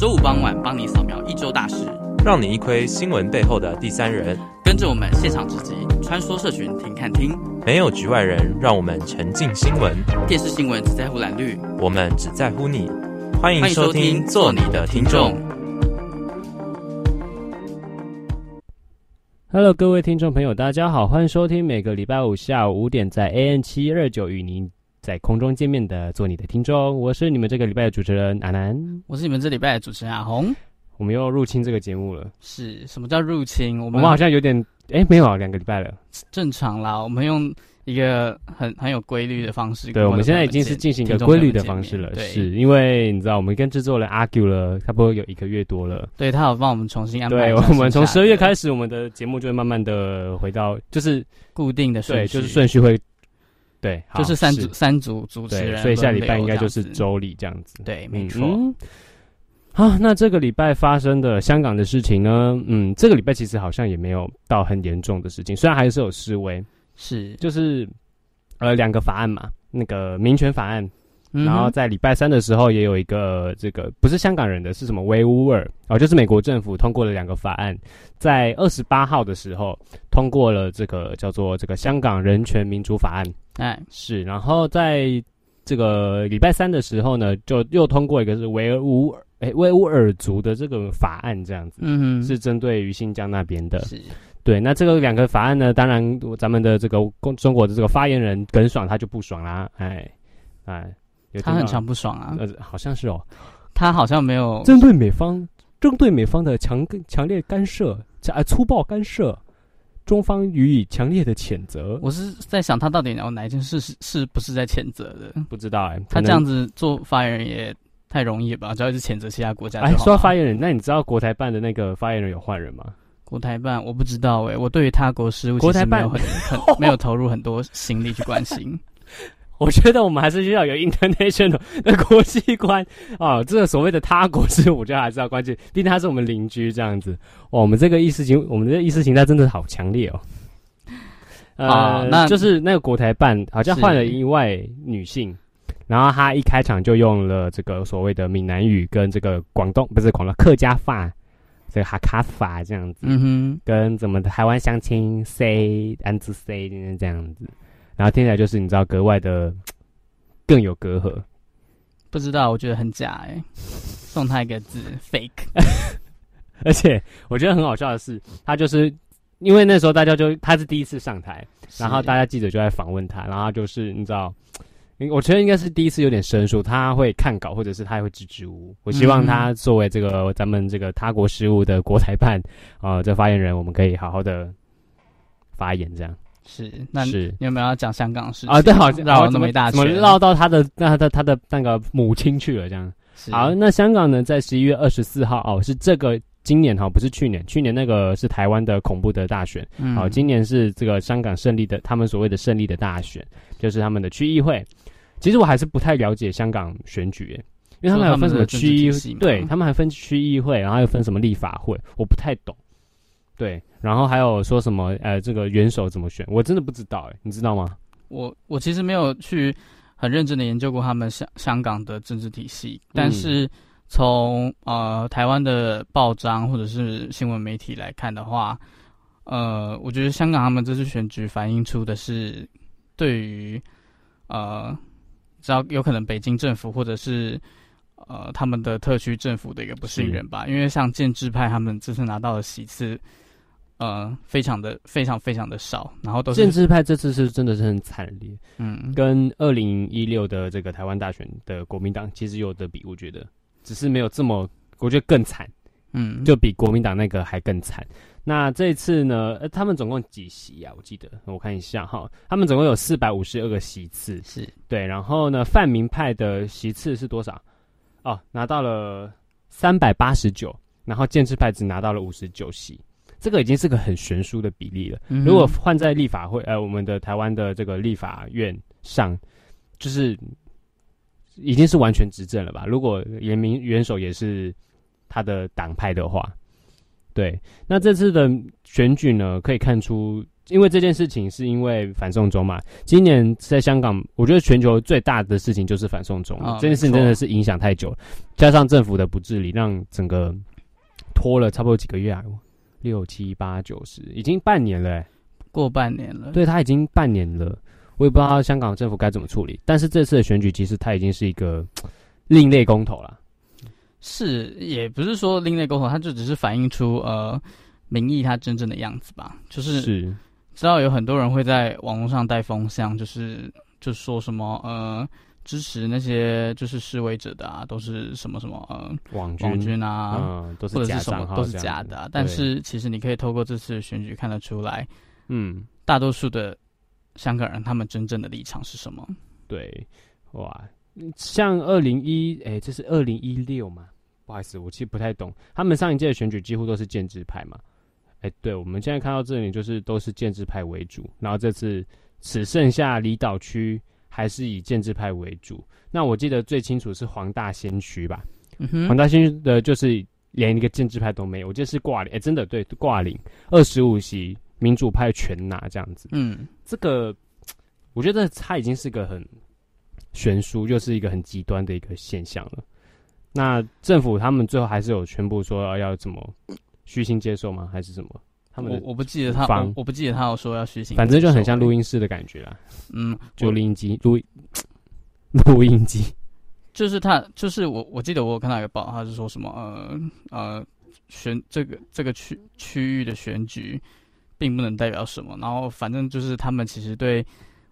周五傍晚帮你扫描一周大事，让你一窥新闻背后的第三人。跟着我们现场直击，穿梭社群听看听，没有局外人，让我们沉浸新闻。电视新闻只在乎蓝绿，我们只在乎你。欢迎收听，做你的听众。Hello，各位听众朋友，大家好，欢迎收听每个礼拜五下午五点在 AN 七二九与您在空中见面的做你的听众，我是你们这个礼拜的主持人阿南，我是你们这礼拜的主持人阿红。我们又要入侵这个节目了，是什么叫入侵？我们，我们好像有点哎，没有啊两个礼拜了，正常啦。我们用一个很很有规律的方式，对，我们现在已经是进行一个规律的方式了，是因为你知道，我们跟制作人 argue 了差不多有一个月多了，对，他有帮我们重新安排。对，我们从十二月开始，我们的节目就会慢慢的回到就是固定的顺序，就是顺序会。对，就是三组三组主持人，所以下礼拜应该就是周礼这样子。对，没错。嗯、好，那这个礼拜发生的香港的事情呢？嗯，这个礼拜其实好像也没有到很严重的事情，虽然还是有示威，是就是呃两个法案嘛，那个民权法案。然后在礼拜三的时候，也有一个这个不是香港人的，是什么维吾尔哦，就是美国政府通过了两个法案，在二十八号的时候通过了这个叫做这个香港人权民主法案，哎。是，然后在这个礼拜三的时候呢，就又通过一个是维吾尔哎维吾尔族的这个法案，这样子，嗯哼，是针对于新疆那边的，是，对，那这个两个法案呢，当然咱们的这个中中国的这个发言人耿爽他就不爽啦，哎哎。他很常不爽啊，呃，好像是哦，他好像没有针对美方，针对美方的强强烈干涉，啊，粗暴干涉，中方予以强烈的谴责。我是在想，他到底有哪一件事是是不是在谴责的？不知道哎、欸，他这样子做发言人也太容易吧？主要是谴责其他国家。哎，说到发言人，那你知道国台办的那个发言人有换人吗？国台办我不知道哎、欸，我对于他国事务国台办没有很很 没有投入很多心力去关心。我觉得我们还是需要有 international 的国际观啊，这个所谓的他国是，我觉得还是要关注，毕竟他是我们邻居这样子。哦，我们这个意识形，我们这个意识形态真的好强烈哦。呃，啊、那就是那个国台办好像换了一位女性，然后她一开场就用了这个所谓的闽南语跟这个广东不是广东客家话，这个哈卡法这样子，嗯哼，跟怎么台湾相亲 say 安子 say 这样子。然后听起来就是你知道格外的更有隔阂，不知道我觉得很假哎，送他一个字 fake，而且我觉得很好笑的是，他就是因为那时候大家就他是第一次上台，然后大家记者就在访问他，然后就是你知道，我觉得应该是第一次有点生疏，他会看稿或者是他也会支支吾吾。我希望他作为这个咱们这个他国事务的国台办啊、呃、这发言人，我们可以好好的发言这样。是，那是你有没有要讲香港事情啊？对，好像绕了那么一大圈，绕到他的那他的他的那个母亲去了，这样。好，那香港呢，在十一月二十四号哦，是这个今年哈，不是去年，去年那个是台湾的恐怖的大选，嗯，好，今年是这个香港胜利的，他们所谓的胜利的大选，就是他们的区议会。其实我还是不太了解香港选举，因为他们还有分什么区议，对他们还分区议会，然后又分什么立法会，我不太懂。对，然后还有说什么？呃，这个元首怎么选？我真的不知道，哎，你知道吗？我我其实没有去很认真的研究过他们香香港的政治体系，但是从呃台湾的报章或者是新闻媒体来看的话，呃，我觉得香港他们这次选举反映出的是对于呃，只要有可能北京政府或者是呃他们的特区政府的一个不信任吧，因为像建制派他们这次拿到的席次。呃，非常的非常非常的少，然后都是建制派这次是真的是很惨烈，嗯，跟二零一六的这个台湾大选的国民党其实有的比，我觉得只是没有这么，我觉得更惨，嗯，就比国民党那个还更惨。那这次呢，呃，他们总共几席啊？我记得我看一下哈，他们总共有四百五十二个席次，是对，然后呢，泛民派的席次是多少？哦，拿到了三百八十九，然后建制派只拿到了五十九席。这个已经是个很悬殊的比例了。如果换在立法会，呃，我们的台湾的这个立法院上，就是已经是完全执政了吧？如果严明元首也是他的党派的话，对，那这次的选举呢，可以看出，因为这件事情是因为反送中嘛。今年在香港，我觉得全球最大的事情就是反送中，哦、这件事情真的是影响太久了，加上政府的不治理，让整个拖了差不多几个月啊，六七八九十，已经半年了，过半年了。对，他已经半年了，我也不知道香港政府该怎么处理。但是这次的选举其实它已经是一个 另类公投了。是，也不是说另类公投，它就只是反映出呃民意它真正的样子吧。就是知道有很多人会在网络上带风向，就是就说什么呃支持那些就是示威者的啊，都是什么什么呃网军，网军啊，嗯，都是或者是什么都是假的啊。但是其实你可以透过这次选举看得出来，嗯，大多数的香港人他们真正的立场是什么？对，哇。像二零一，哎，这是二零一六嘛？不好意思，我其实不太懂。他们上一届的选举几乎都是建制派嘛？哎，对，我们现在看到这里就是都是建制派为主。然后这次只剩下离岛区还是以建制派为主。那我记得最清楚是黄大仙区吧？嗯，黄大仙区的就是连一个建制派都没有，我记得是挂零。哎，真的对，挂零，二十五席民主派全拿这样子。嗯，这个我觉得他已经是个很。悬殊就是一个很极端的一个现象了。那政府他们最后还是有宣布说要怎么虚心接受吗？还是什么？他们我我不记得他我，我不记得他有说要虚心，反正就很像录音室的感觉啦。嗯，就录音机录 录音机，就是他就是我我记得我有看到一个报，他是说什么呃呃选这个这个区区域的选举并不能代表什么，然后反正就是他们其实对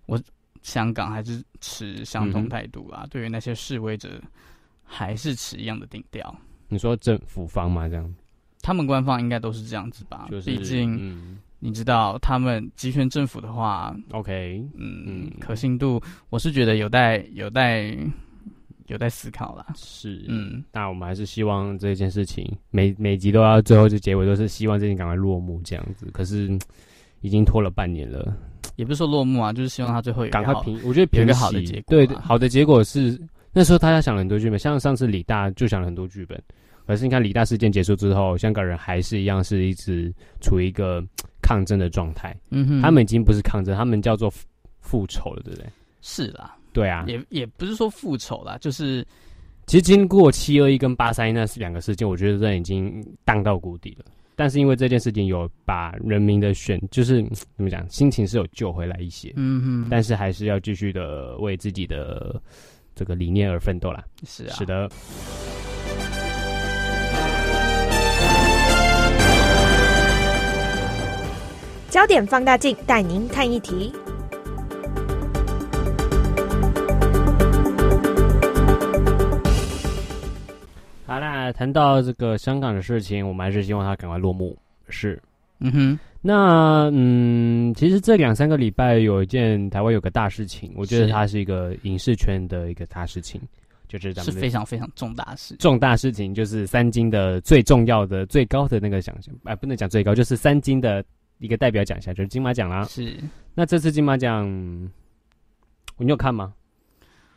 我。香港还是持相同态度啊，嗯、对于那些示威者，还是持一样的定调。你说政府方吗？这样，他们官方应该都是这样子吧？就是，毕竟、嗯、你知道，他们集权政府的话，OK，嗯，嗯可信度，我是觉得有待有待有待思考啦。是，嗯，那我们还是希望这件事情每每集都要最后就结尾都是希望这件赶快落幕这样子。可是已经拖了半年了。也不是说落幕啊，就是希望他最后赶快平。我觉得有一个好的结果。对，好的结果是那时候大家想了很多剧本，像上次李大就想了很多剧本。可是你看李大事件结束之后，香港人还是一样是一直处于一个抗争的状态。嗯哼，他们已经不是抗争，他们叫做复仇了，对不对？是啦，对啊，也也不是说复仇啦，就是其实经过七二一跟八三一那是两个事件，我觉得这已经荡到谷底了。但是因为这件事情有把人民的选，就是怎么讲，心情是有救回来一些，嗯哼。但是还是要继续的为自己的这个理念而奋斗啦。是啊，是的。焦点放大镜带您看一题。好啦，谈到这个香港的事情，我们还是希望它赶快落幕。是，嗯哼。那嗯，其实这两三个礼拜有一件台湾有个大事情，我觉得它是一个影视圈的一个大事情，就是咱们是非常非常重大事。重大事情就是三金的最重要的、最高的那个奖项，哎，不能讲最高，就是三金的一个代表奖项，就是金马奖啦。是。那这次金马奖，你有看吗？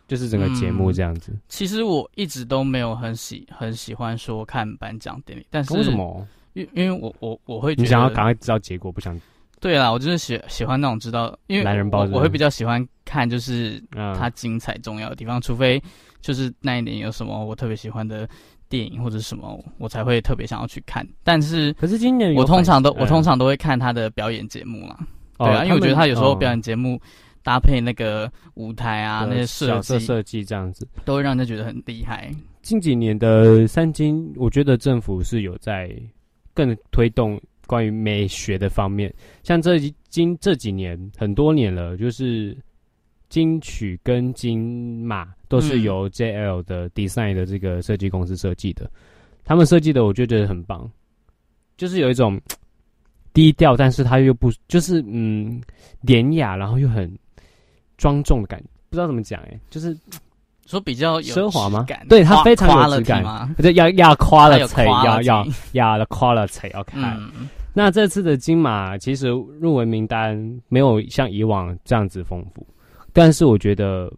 就是整个节目这样子，嗯。其实我一直都没有很喜很喜欢说看颁奖典礼，但是为什么？因因为我我我会你想要赶快知道结果，不想。对啦，我就是喜喜欢那种知道，因为男人包我会比较喜欢看，就是它精彩重要的地方，嗯、除非就是那一年有什么我特别喜欢的电影或者什么，我才会特别想要去看。但是可是今年我通常都我通常都会看他的表演节目啦，嗯、对啊，因为我觉得他有时候表演节目。搭配那个舞台啊，那些设计设计这样子，都会让人觉得很厉害。近几年的三金，我觉得政府是有在更推动关于美学的方面。像这今这几年很多年了，就是金曲跟金马都是由 JL 的 Design 的这个设计公司设计的，嗯、他们设计的我就觉得很棒，就是有一种低调，但是他又不就是嗯典雅，然后又很。庄重的感觉，不知道怎么讲哎，就是说比较奢华吗？对，它非常有质感，对，要要夸了才要要要了夸了才要看。嗯、那这次的金马其实入围名单没有像以往这样子丰富，但是我觉得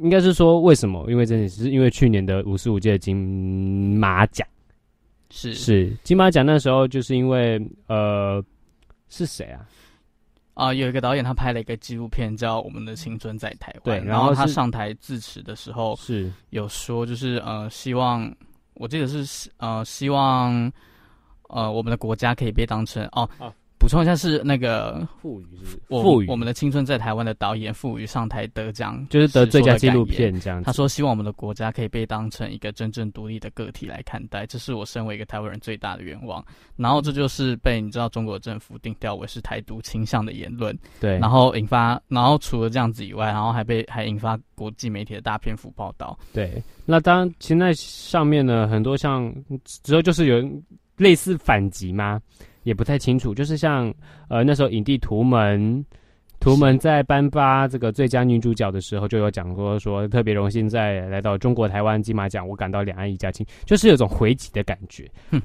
应该是说为什么？因为真的是因为去年的五十五届金马奖是是金马奖那时候就是因为呃是谁啊？啊、呃，有一个导演他拍了一个纪录片叫《我们的青春在台湾》，对，然后他上台致辞的时候是有说，就是呃，希望我记得是呃，希望呃，我们的国家可以被当成哦。啊补充一下，是那个傅予是我我们的青春在台湾的导演傅予上台得奖，就是得最佳纪录片这样。他说：“希望我们的国家可以被当成一个真正独立的个体来看待，这是我身为一个台湾人最大的愿望。”然后这就是被你知道中国政府定调为是台独倾向的言论，对。然后引发，然后除了这样子以外，然后还被还引发国际媒体的大篇幅报道。对，那当然现在上面呢，很多像之后就是有类似反击吗？也不太清楚，就是像呃那时候影帝图门，图门在颁发这个最佳女主角的时候，就有讲过说特别荣幸在来到中国台湾金马奖，我感到两岸一家亲，就是有种回击的感觉。哼，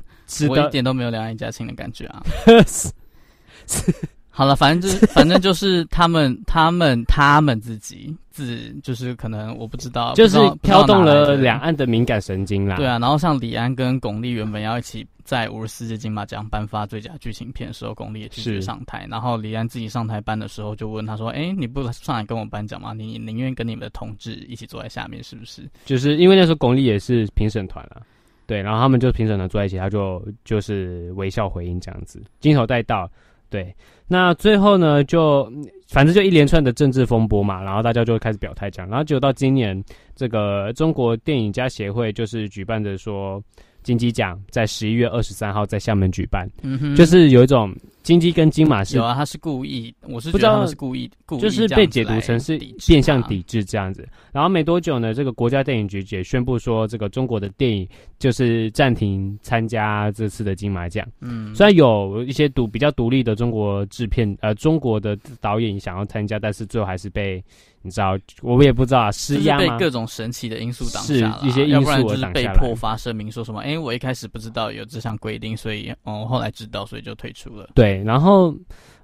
我一点都没有两岸一家亲的感觉啊。好了，反正就是反正就是他们他们他们自己自就是可能我不知道，就是飘动了两岸的敏感神经啦。对啊，然后像李安跟巩俐原本要一起在五十四届金马奖颁发最佳剧情片的时候，巩俐也拒绝上台。然后李安自己上台颁的时候，就问他说：“哎、欸，你不上来跟我颁奖吗？你宁愿跟你们的同志一起坐在下面，是不是？”就是因为那时候巩俐也是评审团啊，对，然后他们就评审团坐在一起，他就就是微笑回应这样子，镜头带到。对，那最后呢，就反正就一连串的政治风波嘛，然后大家就开始表态讲，然后就到今年，这个中国电影家协会就是举办的说，金鸡奖在十一月二十三号在厦门举办，嗯哼，就是有一种。金鸡跟金马是有啊，他是故意，我是觉得他是故意，故意就是被解读成是变相抵制这样子。然后没多久呢，这个国家电影局也宣布说，这个中国的电影就是暂停参加这次的金马奖。嗯，虽然有一些独比较独立的中国制片，呃，中国的导演想要参加，但是最后还是被。你知道，我也不知道啊，施压被各种神奇的因素挡下了，是一些因素是被迫发声明说什么？哎、欸，我一开始不知道有这项规定，所以哦，后来知道，所以就退出了。对，然后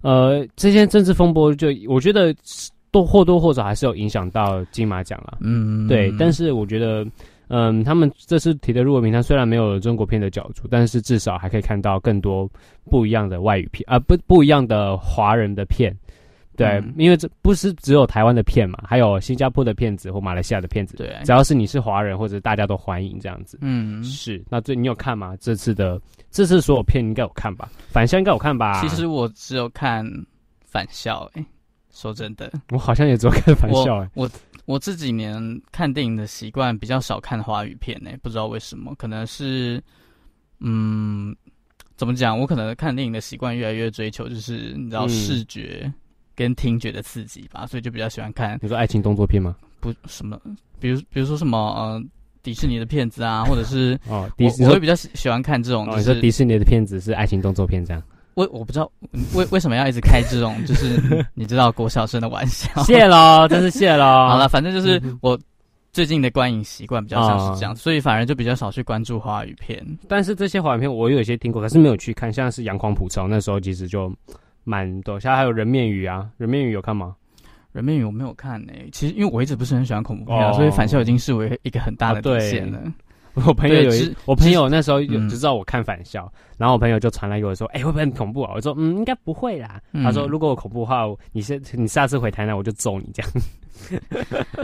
呃，这些政治风波就我觉得都或多或少还是有影响到金马奖了。嗯，对。但是我觉得，嗯、呃，他们这次提的入围名单虽然没有中国片的角逐，但是至少还可以看到更多不一样的外语片啊、呃，不不一样的华人的片。对，嗯、因为这不是只有台湾的片嘛，还有新加坡的片子或马来西亚的片子。对，只要是你是华人或者大家都欢迎这样子。嗯，是。那这你有看吗？这次的这次所有片应该有看吧？返校应该有看吧？其实我只有看返校。哎，说真的，我好像也只有看返校。哎，我我这几年看电影的习惯比较少看华语片。哎，不知道为什么，可能是嗯，怎么讲？我可能看电影的习惯越来越追求，就是你知道视觉。嗯跟听觉的刺激吧，所以就比较喜欢看。你说爱情动作片吗？不，什么，比如比如说什么，呃，迪士尼的片子啊，或者是哦，迪士尼，我会比较喜喜欢看这种。你说迪士尼的片子是爱情动作片这样？我我不知道为为什么要一直开这种，就是你知道郭小生的玩笑。谢喽，真是谢喽。好了，反正就是我最近的观影习惯比较像是这样，所以反而就比较少去关注华语片。但是这些华语片我有一些听过，可是没有去看，像是《阳光普照》那时候其实就。蛮多，现在还有人面鱼啊，人面鱼有看吗？人面鱼我没有看呢、欸。其实因为我一直不是很喜欢恐怖片，啊，哦、所以反校已经视为一个很大的底线了。哦、我朋友有一，我朋友那时候有就知道我看返校，嗯、然后我朋友就传来给我说：“哎、欸，会不会很恐怖啊？”我说：“嗯，应该不会啦。嗯”他说：“如果我恐怖的话，你下你下次回台南我就揍你这样。”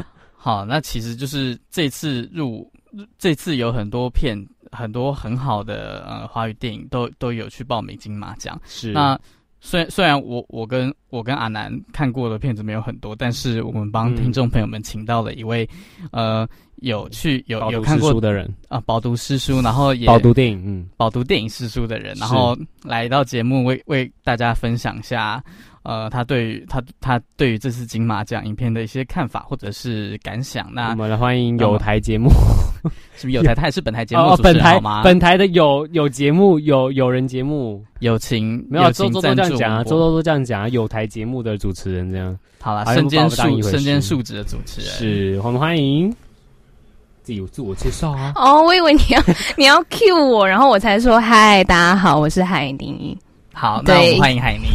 好，那其实就是这次入这次有很多片，很多很好的呃华语电影都都有去报名金马奖。是那。虽然虽然我我跟我跟阿南看过的片子没有很多，但是我们帮听众朋友们请到了一位，嗯、呃，有去有有看过书的人。啊，饱读诗书，然后也饱读电影，嗯，饱读电影诗书的人，然后来到节目为为大家分享一下。呃，他对于他他对于这次金马奖影片的一些看法或者是感想，那我们来欢迎有台节目，是不是有台？他也是本台节目主持人好吗？本台的有有节目有有人节目友情没有周周都这样讲啊，周周都这样讲啊，有台节目的主持人这样好了，身兼数身兼数职的主持人是我们欢迎自己有自我介绍啊。哦，我以为你要 你要 cue 我，然后我才说嗨，大家好，我是海宁。好，那我们欢迎海妮。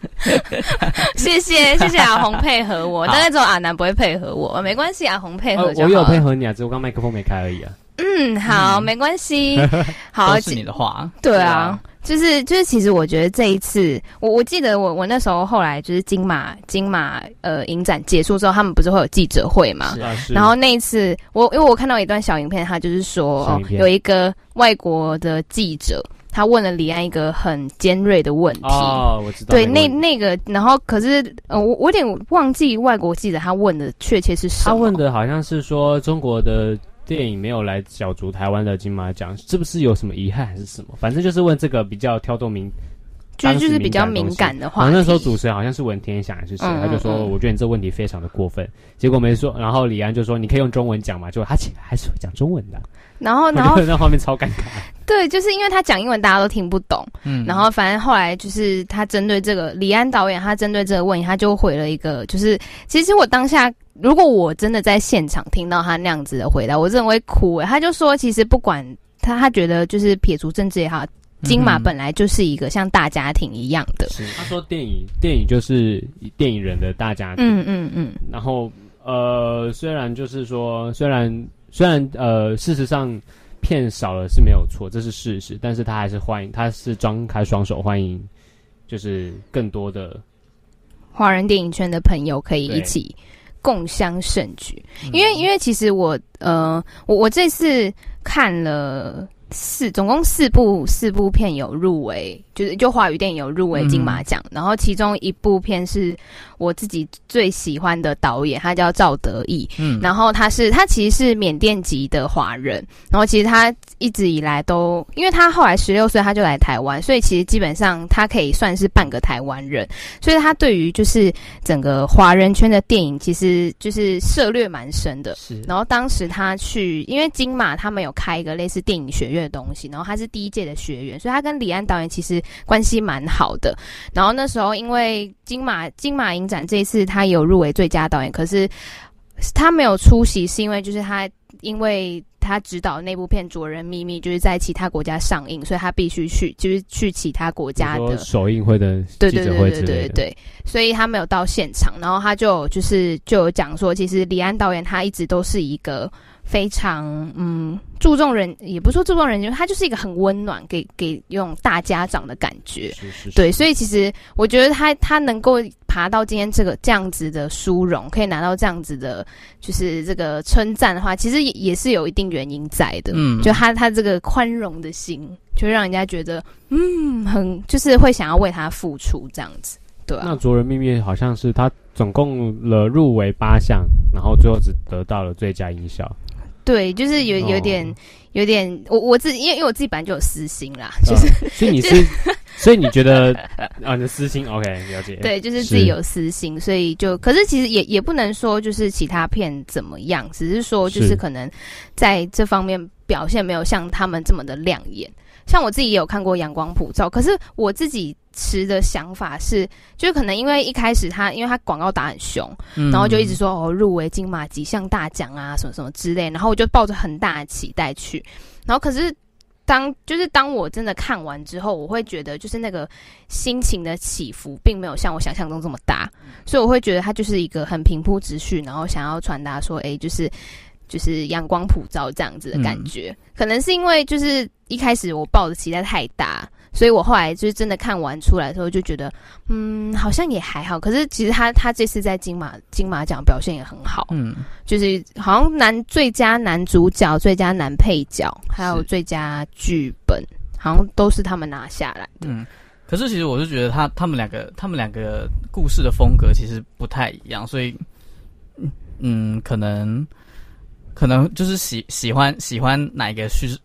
谢谢谢谢阿红配合我，大概只有阿南不会配合我，没关系，阿红配合就好。我有配合你啊，只是我刚麦克风没开而已啊。嗯，好，嗯、没关系，好，都是你的话，对啊。就是就是，其实我觉得这一次，我我记得我我那时候后来就是金马金马呃影展结束之后，他们不是会有记者会嘛？是啊，是。然后那一次，我因为我看到一段小影片，他就是说哦，有一个外国的记者，他问了李安一个很尖锐的问题。哦，我知道。对，那那个，然后可是呃，我我有点忘记外国记者他问的确切是什么。他问的好像是说中国的。电影没有来角逐台湾的金马奖，是不是有什么遗憾还是什么？反正就是问这个比较挑动民，就就是比较敏感的话。然后那时候主持人好像是文天祥还是谁，他就说：“我觉得你这问题非常的过分。”结果没说，然后李安就说：“你可以用中文讲嘛？”就他还是会讲中文的。然后，然后那画面超尴尬。对，就是因为他讲英文，大家都听不懂。嗯，然后反正后来就是他针对这个李安导演，他针对这个问题，他就回了一个，就是其实我当下。如果我真的在现场听到他那样子的回答，我真的会哭诶。他就说，其实不管他，他觉得就是撇除政治也好，金马本来就是一个像大家庭一样的。是，他说电影电影就是电影人的大家庭。嗯嗯嗯。然后呃，虽然就是说，虽然虽然呃，事实上片少了是没有错，这是事实，但是他还是欢迎，他是张开双手欢迎，就是更多的华人电影圈的朋友可以一起。共襄盛举，因为因为其实我呃我我这次看了四总共四部四部片有入围，就是就华语电影有入围金马奖，嗯、然后其中一部片是。我自己最喜欢的导演，他叫赵德胤，嗯，然后他是他其实是缅甸籍的华人，然后其实他一直以来都，因为他后来十六岁他就来台湾，所以其实基本上他可以算是半个台湾人，所以他对于就是整个华人圈的电影，其实就是涉略蛮深的。是，然后当时他去，因为金马他们有开一个类似电影学院的东西，然后他是第一届的学员，所以他跟李安导演其实关系蛮好的。然后那时候因为金马金马影展这一次他有入围最佳导演，可是他没有出席，是因为就是他因为他指导那部片《卓人秘密》就是在其他国家上映，所以他必须去，就是去其他国家的首映会的记者会之类的，对对对对对对，所以他没有到现场。然后他就就是就有讲说，其实李安导演他一直都是一个。非常嗯注重人，也不说注重人，情他就是一个很温暖，给给用大家长的感觉。是是是对，所以其实我觉得他他能够爬到今天这个这样子的殊荣，可以拿到这样子的，就是这个称赞的话，其实也也是有一定原因在的。嗯，就他他这个宽容的心，就让人家觉得嗯很就是会想要为他付出这样子。对啊，那《卓人秘密》好像是他总共了入围八项，然后最后只得到了最佳音效。对，就是有有点，哦、有点，我我自己，因为因为我自己本来就有私心啦，就是，哦、所以你是，所以你觉得啊，你的私心，OK，了解。对，就是自己有私心，所以就，可是其实也也不能说就是其他片怎么样，只是说就是可能在这方面表现没有像他们这么的亮眼。像我自己也有看过《阳光普照》，可是我自己持的想法是，就是可能因为一开始他，因为他广告打很凶，嗯、然后就一直说哦入围金马几项大奖啊，什么什么之类，然后我就抱着很大的期待去，然后可是当就是当我真的看完之后，我会觉得就是那个心情的起伏，并没有像我想象中这么大，所以我会觉得他就是一个很平铺直叙，然后想要传达说，哎，就是。就是阳光普照这样子的感觉，嗯、可能是因为就是一开始我抱的期待太大，所以我后来就是真的看完出来的时候就觉得，嗯，好像也还好。可是其实他他这次在金马金马奖表现也很好，嗯，就是好像男最佳男主角、最佳男配角，还有最佳剧本，好像都是他们拿下来的。嗯，可是其实我是觉得他他们两个他们两个故事的风格其实不太一样，所以嗯，可能。可能就是喜喜欢喜欢哪一个叙事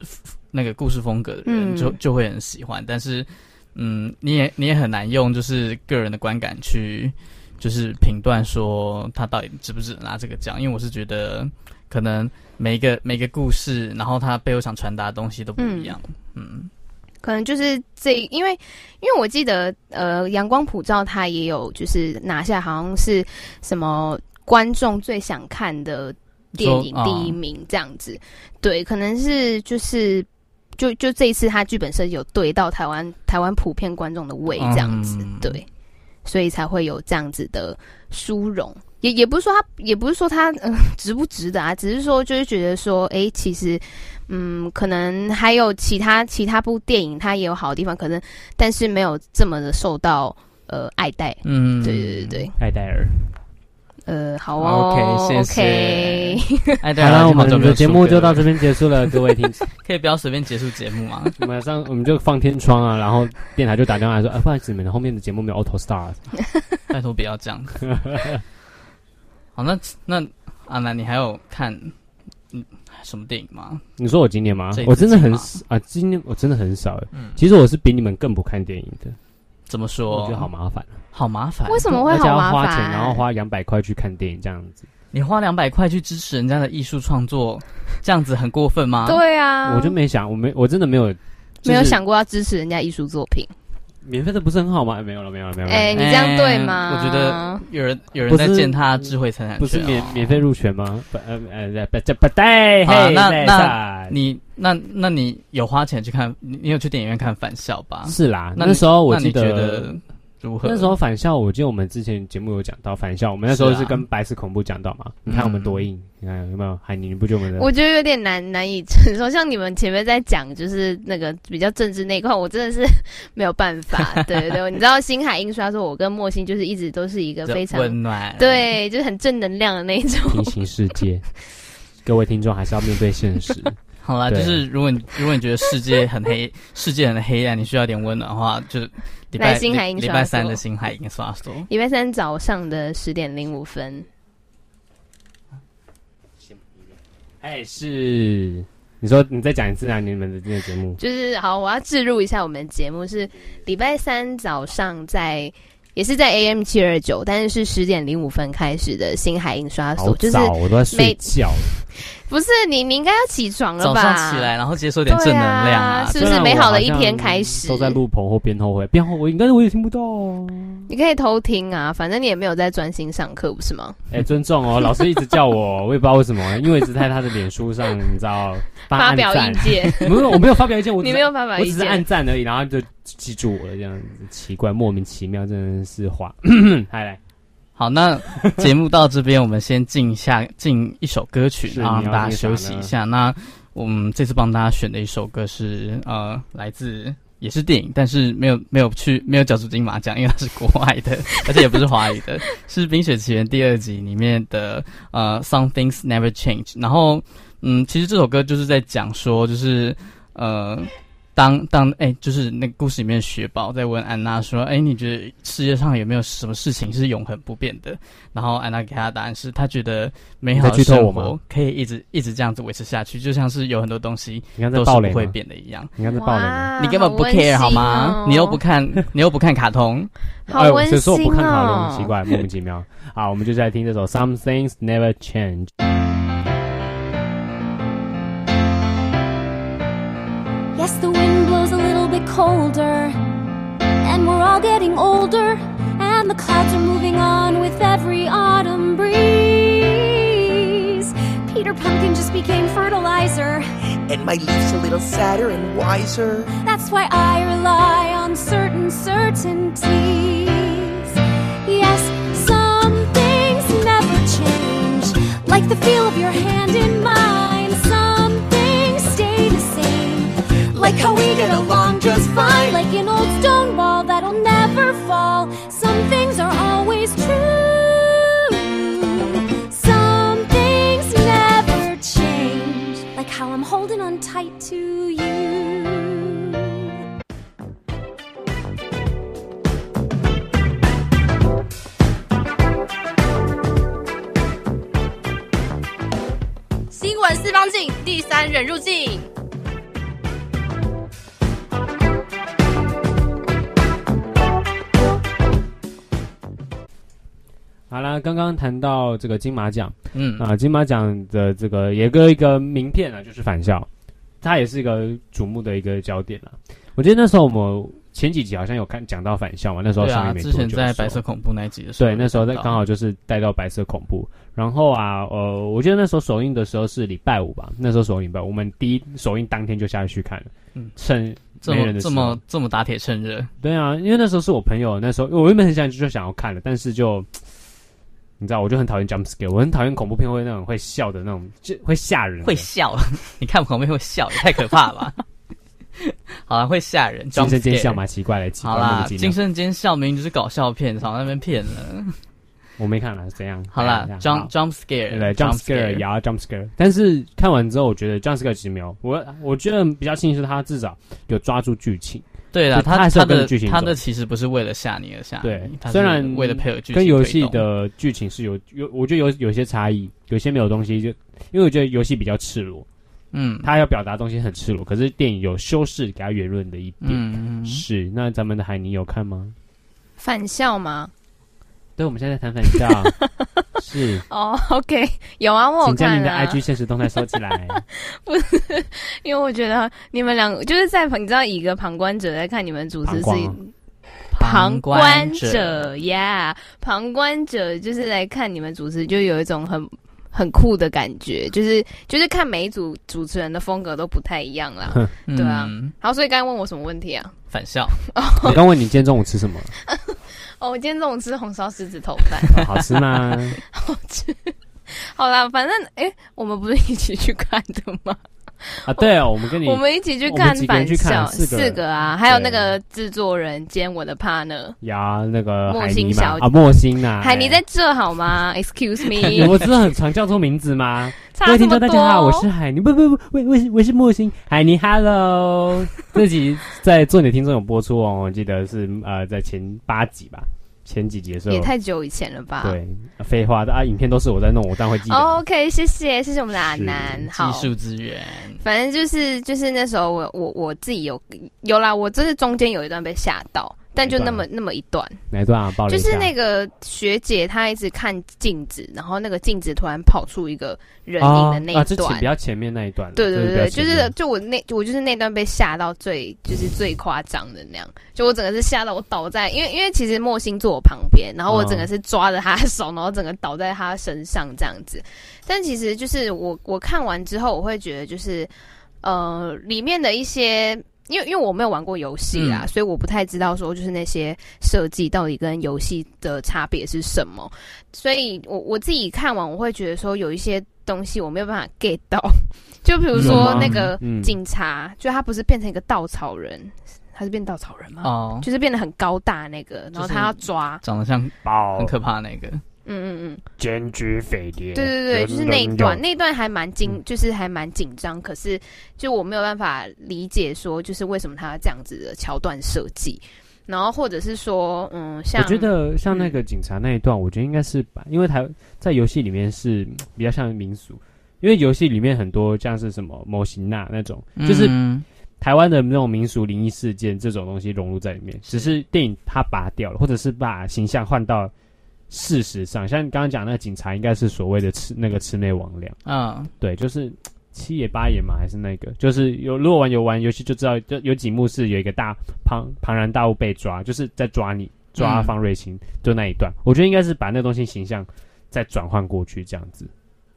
那个故事风格的人就，就、嗯、就会很喜欢。但是，嗯，你也你也很难用就是个人的观感去就是评断说他到底值不值得拿这个奖。因为我是觉得，可能每一个每一个故事，然后他背后想传达的东西都不一样。嗯，嗯可能就是这，因为因为我记得，呃，阳光普照他也有就是拿下，好像是什么观众最想看的。电影第一名这样子，哦、对，可能是就是就就这一次他剧本设计有对到台湾台湾普遍观众的胃这样子，嗯、对，所以才会有这样子的殊荣。也也不是说他，也不是说他嗯、呃、值不值得啊，只是说就是觉得说，哎、欸，其实嗯，可能还有其他其他部电影，它也有好的地方，可能但是没有这么的受到呃爱戴。嗯，对对对对，爱戴尔。呃，好哦，OK，谢谢。好了，我们的节目就到这边结束了，各位听，可以不要随便结束节目吗？马上我们就放天窗啊，然后电台就打电话来说，哎，不好意思，你们后面的节目没有 Auto Star，拜托不要这样。好，那那阿南，你还有看嗯什么电影吗？你说我今年吗？我真的很啊，今年我真的很少。嗯，其实我是比你们更不看电影的。怎么说？我觉得好麻烦，好麻烦。为什么会好麻烦？要花钱，然后花两百块去看电影，这样子。你花两百块去支持人家的艺术创作，这样子很过分吗？对啊，我就没想，我没，我真的没有，没有想过要支持人家艺术作品。免费的不是很好吗？没有了，没有了，没有了。哎，你这样对吗？我觉得有人有人在践踏智慧财产权，不是免免费入权吗？不呃呃不不对。好，那那你那那你有花钱去看？你你有去电影院看《返校》吧？是啦，那时候我记得。那时候返校，我记得我们之前节目有讲到返校，我们那时候是跟白色恐怖讲到嘛。你看我们多硬，你看有没有？海宁，你不觉得我们？我觉得有点难难以承受。像你们前面在讲，就是那个比较政治那一块，我真的是没有办法。对对对，你知道星海印刷说，我跟莫心就是一直都是一个非常温暖，对，就是很正能量的那种平行世界。各位听众还是要面对现实。好啦，就是如果你如果你觉得世界很黑，世界很黑暗，你需要点温暖的话，就。礼拜星海印刷，礼拜三的星海印刷所，礼拜三早上的十点零五分。哎，是你说你再讲一次啊？你们的这个节目就是好，我要置入一下，我们的节目是礼拜三早上在，也是在 AM 七二九，但是是十点零五分开始的星海印刷所，就是我都在睡觉。不是你，你应该要起床了吧？早上起来，然后接受点正能量啊！啊是不是美好的一天开始？都在录棚或边后悔，边后悔，应该是我也听不到。你可以偷听啊，反正你也没有在专心上课，不是吗？哎、欸，尊重哦，老师一直叫我，我也不知道为什么，因为一直在他的脸书上，你知道发表意见。没有，我没有发表意见，我你没有发表意见，我只是按赞而已，然后就记住我了，这样子奇怪，莫名其妙，真的是话。来来。好，那节目到这边，我们先进下进一首歌曲，然后让大家休息一下。那我们这次帮大家选的一首歌是呃，来自也是电影，但是没有没有去没有角逐金马奖，因为它是国外的，而且也不是华语的，是《冰雪奇缘》第二集里面的呃，Some Things Never Change。然后嗯，其实这首歌就是在讲说，就是呃。当当哎、欸，就是那个故事里面，雪宝在问安娜说：“哎、欸，你觉得世界上有没有什么事情是永恒不变的？”然后安娜给他的答案是：她觉得美好的生活可以一直一直这样子维持下去，就像是有很多东西都是不会变的一样。你看这暴雷，你根本不 care 好吗？你又不看，你又不看卡通，好温馨哦！谁说我不看卡通？奇怪，莫名其妙。好，我们就再来听这首《Some Things Never Change》。Yes, the wind blows a little bit colder, and we're all getting older, and the clouds are moving on with every autumn breeze. Peter Pumpkin just became fertilizer, and my leaf's a little sadder and wiser. That's why I rely on certain certainties. Yes, some things never change, like the feel of your hand get along just fine. Like an old stone wall that'll never fall. Some things are always true. Some things never change. Like how I'm holding on tight to you. 新闻四方镜，第三人入镜。 好了，刚刚谈到这个金马奖，嗯啊，金马奖的这个也个一个名片啊，就是返校，它也是一个瞩目的一个焦点了。我记得那时候我们前几集好像有看讲到返校嘛，那时候上面没多久。之前在白色恐怖那一集的时候，对，那时候在刚好就是带到白色恐怖。然后啊，呃，我记得那时候首映的时候是礼拜五吧，那时候首映吧，我们第一首映当天就下去看了，嗯，趁这么这么这么打铁趁热。对啊，因为那时候是我朋友，那时候我原本很想就想要看了，但是就。你知道，我就很讨厌 jump scare，我很讨厌恐怖片会那种会笑的那种，就会吓人。会笑？你看恐怖片会笑，也太可怕了吧？好了，会吓人，惊声尖笑嘛，奇怪的，奇怪好啦，惊声尖笑明明就是搞笑片，少在那边骗了。我没看了，怎样？好啦 jump jump scare，对，jump scare，也要 jump scare。但是看完之后，我觉得 jump scare 其实没有，我我觉得比较庆幸是他至少有抓住剧情。对了，他他的他的其实不是为了吓你而吓你，对，虽然为了配合剧情，跟游戏的剧情是有有，我觉得有有些差异，有些没有东西，就因为我觉得游戏比较赤裸，嗯，他要表达东西很赤裸，可是电影有修饰给他圆润的一点，嗯，是。那咱们的海尼有看吗？返校吗？对，我们现在在谈反教，是。哦、oh,，OK，有啊，我有看、啊、请将您的 IG 现实动态收起来。不是，因为我觉得你们两个就是在你知道，以一个旁观者在看你们主持是旁观。者呀旁观者就是来看你们主持，就有一种很很酷的感觉，就是就是看每一组主持人的风格都不太一样啦，对啊。嗯、好，所以刚才问我什么问题啊？返校。我刚问你今天中午吃什么？哦，我今天中午吃红烧狮子头饭，哦，好吃吗？好吃。好啦，反正哎，我们不是一起去看的吗？啊，对哦，我们跟你，我们一起去看返校，四四个啊，还有那个制作人兼我的 partner，呀，那个莫心小姐。啊，莫心呐，海尼在这好吗？Excuse me，我真的很常叫错名字吗？各位听众大家好，我是海尼，不不不，我我我是莫心，海尼，Hello，这集在做你的听众有播出哦，我记得是呃在前八集吧。前几集的时候也太久以前了吧？对，废话的啊，影片都是我在弄，我当然会记得。OK，谢谢，谢谢我们的阿南，好，技术资源。反正就是就是那时候我我我自己有有啦，我真是中间有一段被吓到。但就那么那么一段，哪一段啊？就是那个学姐她一直看镜子，然后那个镜子突然跑出一个人影的那一段，啊，啊比较前面那一段。对对对，就是就我那我就是那段被吓到最就是最夸张的那样，就我整个是吓到我倒在，因为因为其实莫心坐我旁边，然后我整个是抓着他的手，然后整个倒在他身上这样子。但其实就是我我看完之后，我会觉得就是呃里面的一些。因为因为我没有玩过游戏啦，嗯、所以我不太知道说就是那些设计到底跟游戏的差别是什么。所以我我自己看完，我会觉得说有一些东西我没有办法 get 到。就比如说那个警察，嗯、就他不是变成一个稻草人，他是变稻草人吗？哦，就是变得很高大那个，然后他要抓，长得像包，很可怕那个。嗯嗯嗯，检举匪谍。对对对，就是那一段，那一段还蛮紧，就是还蛮紧张。可是，就我没有办法理解说，就是为什么他要这样子的桥段设计。然后，或者是说，嗯，像我觉得像那个警察那一段，我觉得应该是把，因为台在游戏里面是 比较像民俗，因为游戏里面很多像是什么模型啊那种，就是台湾的那种民俗灵异事件这种东西融入在里面。只是电影它拔掉了，或者是把形象换到。事实上，像你刚刚讲那个警察，应该是所谓的吃那个魑魅魍魉啊，对，就是七爷八爷嘛，还是那个，就是有如果玩游玩游戏就知道，就有几幕是有一个大庞庞然大物被抓，就是在抓你抓方瑞琴，嗯、就那一段，我觉得应该是把那东西形象再转换过去这样子。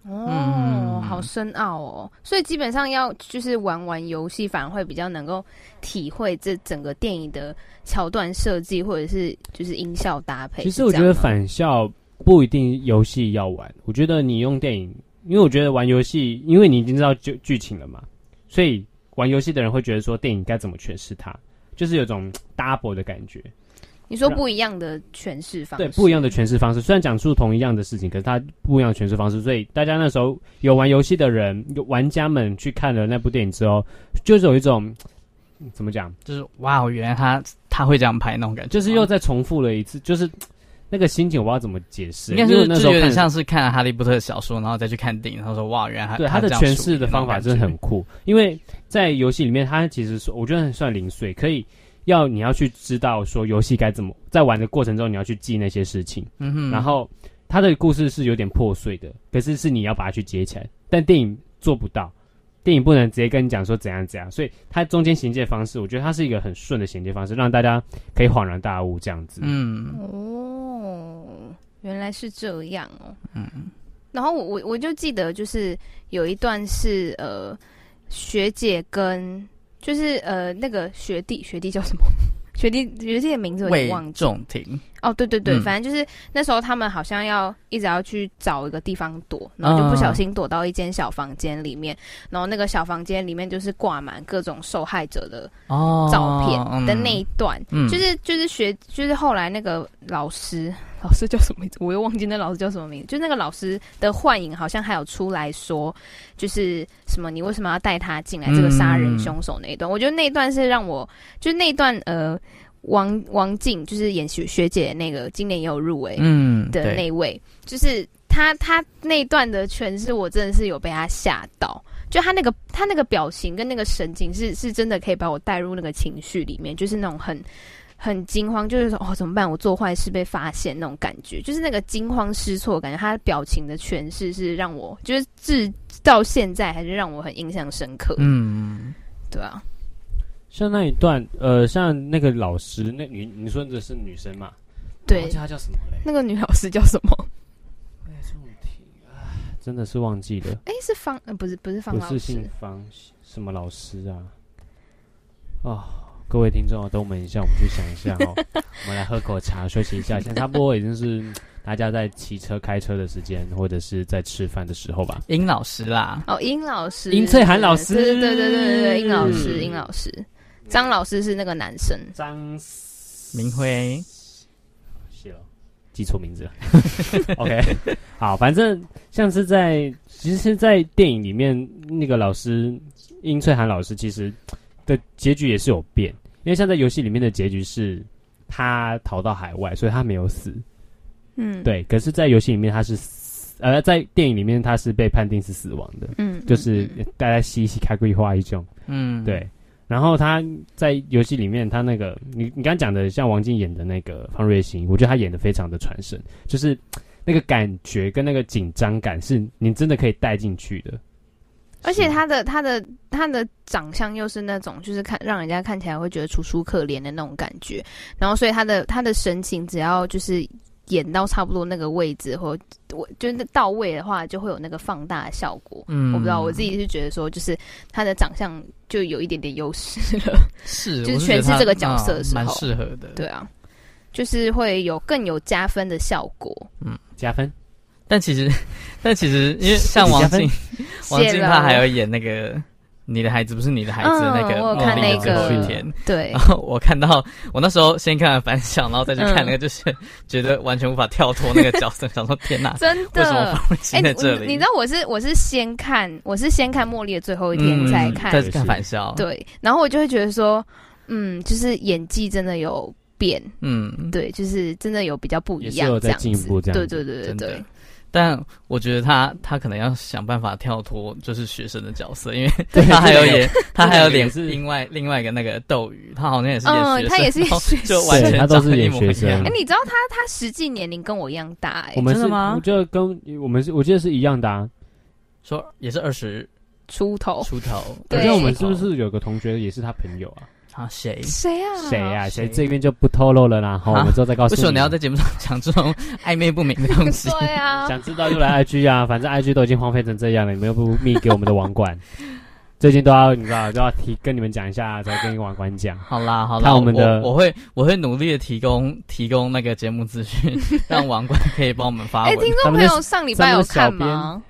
哦，嗯、好深奥哦，所以基本上要就是玩玩游戏，反而会比较能够体会这整个电影的桥段设计，或者是就是音效搭配。其实我觉得返校不一定游戏要玩，我觉得你用电影，因为我觉得玩游戏，因为你已经知道剧剧情了嘛，所以玩游戏的人会觉得说电影该怎么诠释它，就是有种 double 的感觉。你说不一样的诠释方式，对，不一样的诠释方式。虽然讲述同一样的事情，可是它不一样的诠释方式。所以大家那时候有玩游戏的人，有玩家们去看了那部电影之后，就是有一种怎么讲，就是哇，原来他他会这样拍那种感觉，就是又再重复了一次，就是那个心情，我不知道怎么解释。应该是那时候有点像是看了《哈利波特》的小说，然后再去看电影，然后说哇，原来他对他的诠释的方法真的很酷。因为在游戏里面，他其实是我觉得很算零碎，可以。要你要去知道说游戏该怎么在玩的过程中，你要去记那些事情。嗯哼。然后他的故事是有点破碎的，可是是你要把它去接起来。但电影做不到，电影不能直接跟你讲说怎样怎样，所以它中间衔接方式，我觉得它是一个很顺的衔接方式，让大家可以恍然大悟这样子。嗯。哦，原来是这样哦。嗯。然后我我我就记得就是有一段是呃学姐跟。就是呃，那个学弟学弟叫什么？学弟学弟的名字我忘记。了哦，对对对，嗯、反正就是那时候他们好像要一直要去找一个地方躲，然后就不小心躲到一间小房间里面，哦、然后那个小房间里面就是挂满各种受害者的照片的那一段，就是就是学就是后来那个老师老师叫什么名字，我又忘记那老师叫什么名字，就那个老师的幻影好像还有出来说，就是什么你为什么要带他进来这个杀人凶手那一段，嗯、我觉得那一段是让我就是那一段呃。王王静就是演学学姐那个，今年也有入围嗯的那位，嗯、就是他他那段的诠释，我真的是有被他吓到，就他那个他那个表情跟那个神情是是真的可以把我带入那个情绪里面，就是那种很很惊慌，就是说哦怎么办，我做坏事被发现那种感觉，就是那个惊慌失措感觉，他表情的诠释是让我就是至到现在还是让我很印象深刻，嗯，对啊。像那一段，呃，像那个老师，那女你说的是女生嘛？对，我记她叫什么嘞？那个女老师叫什么？哎，这种题啊，真的是忘记了。哎，是方，呃，不是，不是方老师，不是姓方，什么老师啊？哦，各位听众啊，等我们一下，我们去想一下哦。我们来喝口茶，休息一下。现在差不多已经是大家在骑车、开车的时间，或者是在吃饭的时候吧。殷老师啦，哦，殷老师，殷翠涵老师，对对对对对对，殷老师，殷老师。张老师是那个男生，张明辉，谢了，记错名字了。OK，好，反正像是在，其实是在电影里面，那个老师殷翠涵老师其实的结局也是有变，因为像在游戏里面的结局是他逃到海外，所以他没有死。嗯，对。可是，在游戏里面他是死，呃，在电影里面他是被判定是死亡的。嗯，就是大家嘻嘻开归花一种。嗯，对。然后他在游戏里面，他那个你你刚讲的，像王静演的那个方瑞欣，我觉得他演的非常的传神，就是那个感觉跟那个紧张感，是你真的可以带进去的。而且他的他的他的长相又是那种，就是看让人家看起来会觉得楚楚可怜的那种感觉。然后，所以他的他的神情，只要就是。演到差不多那个位置，或我就是到位的话，就会有那个放大的效果。嗯，我不知道，我自己是觉得说，就是他的长相就有一点点优势了。是，就是诠释这个角色的时候，蛮适合的。对啊，就是会有更有加分的效果。嗯，加分。但其实，但其实，因为像 王静，王静她还要演那个。你的孩子不是你的孩子，那个我看那个对，然后我看到我那时候先看了反响，然后再去看那个，就是觉得完全无法跳脱那个角色，想说天哪，真的？为什么方芮欣在这里？你知道我是我是先看我是先看茉莉的最后一天再看再看反校，对，然后我就会觉得说，嗯，就是演技真的有变，嗯，对，就是真的有比较不一样，这样子，对对对对对。但我觉得他他可能要想办法跳脱就是学生的角色，因为 他还有演他还有演是另外另外一个那个斗鱼，他好像也是演学生，他也是演学生，就完全他都是演学生。哎，你知道他他实际年龄跟我一样大哎，我们是吗？我觉得跟我们是我记得是一样的，说也是二十出头出头。我觉得我们是不是有个同学也是他朋友啊？啊，谁谁啊？谁啊？谁这边就不透露了啦。然后我们之后再告诉你。为什么你要在节目上讲这种暧昧不明的东西？对啊，想知道就来 IG 啊，反正 IG 都已经荒废成这样了，你们又不密给我们的网管，最近都要你知道都要提跟你们讲一下，才跟网管讲。好啦好啦，看我们的，我会我会努力的提供提供那个节目资讯，让网管可以帮我们发文。哎，听众朋友上礼拜有看吗？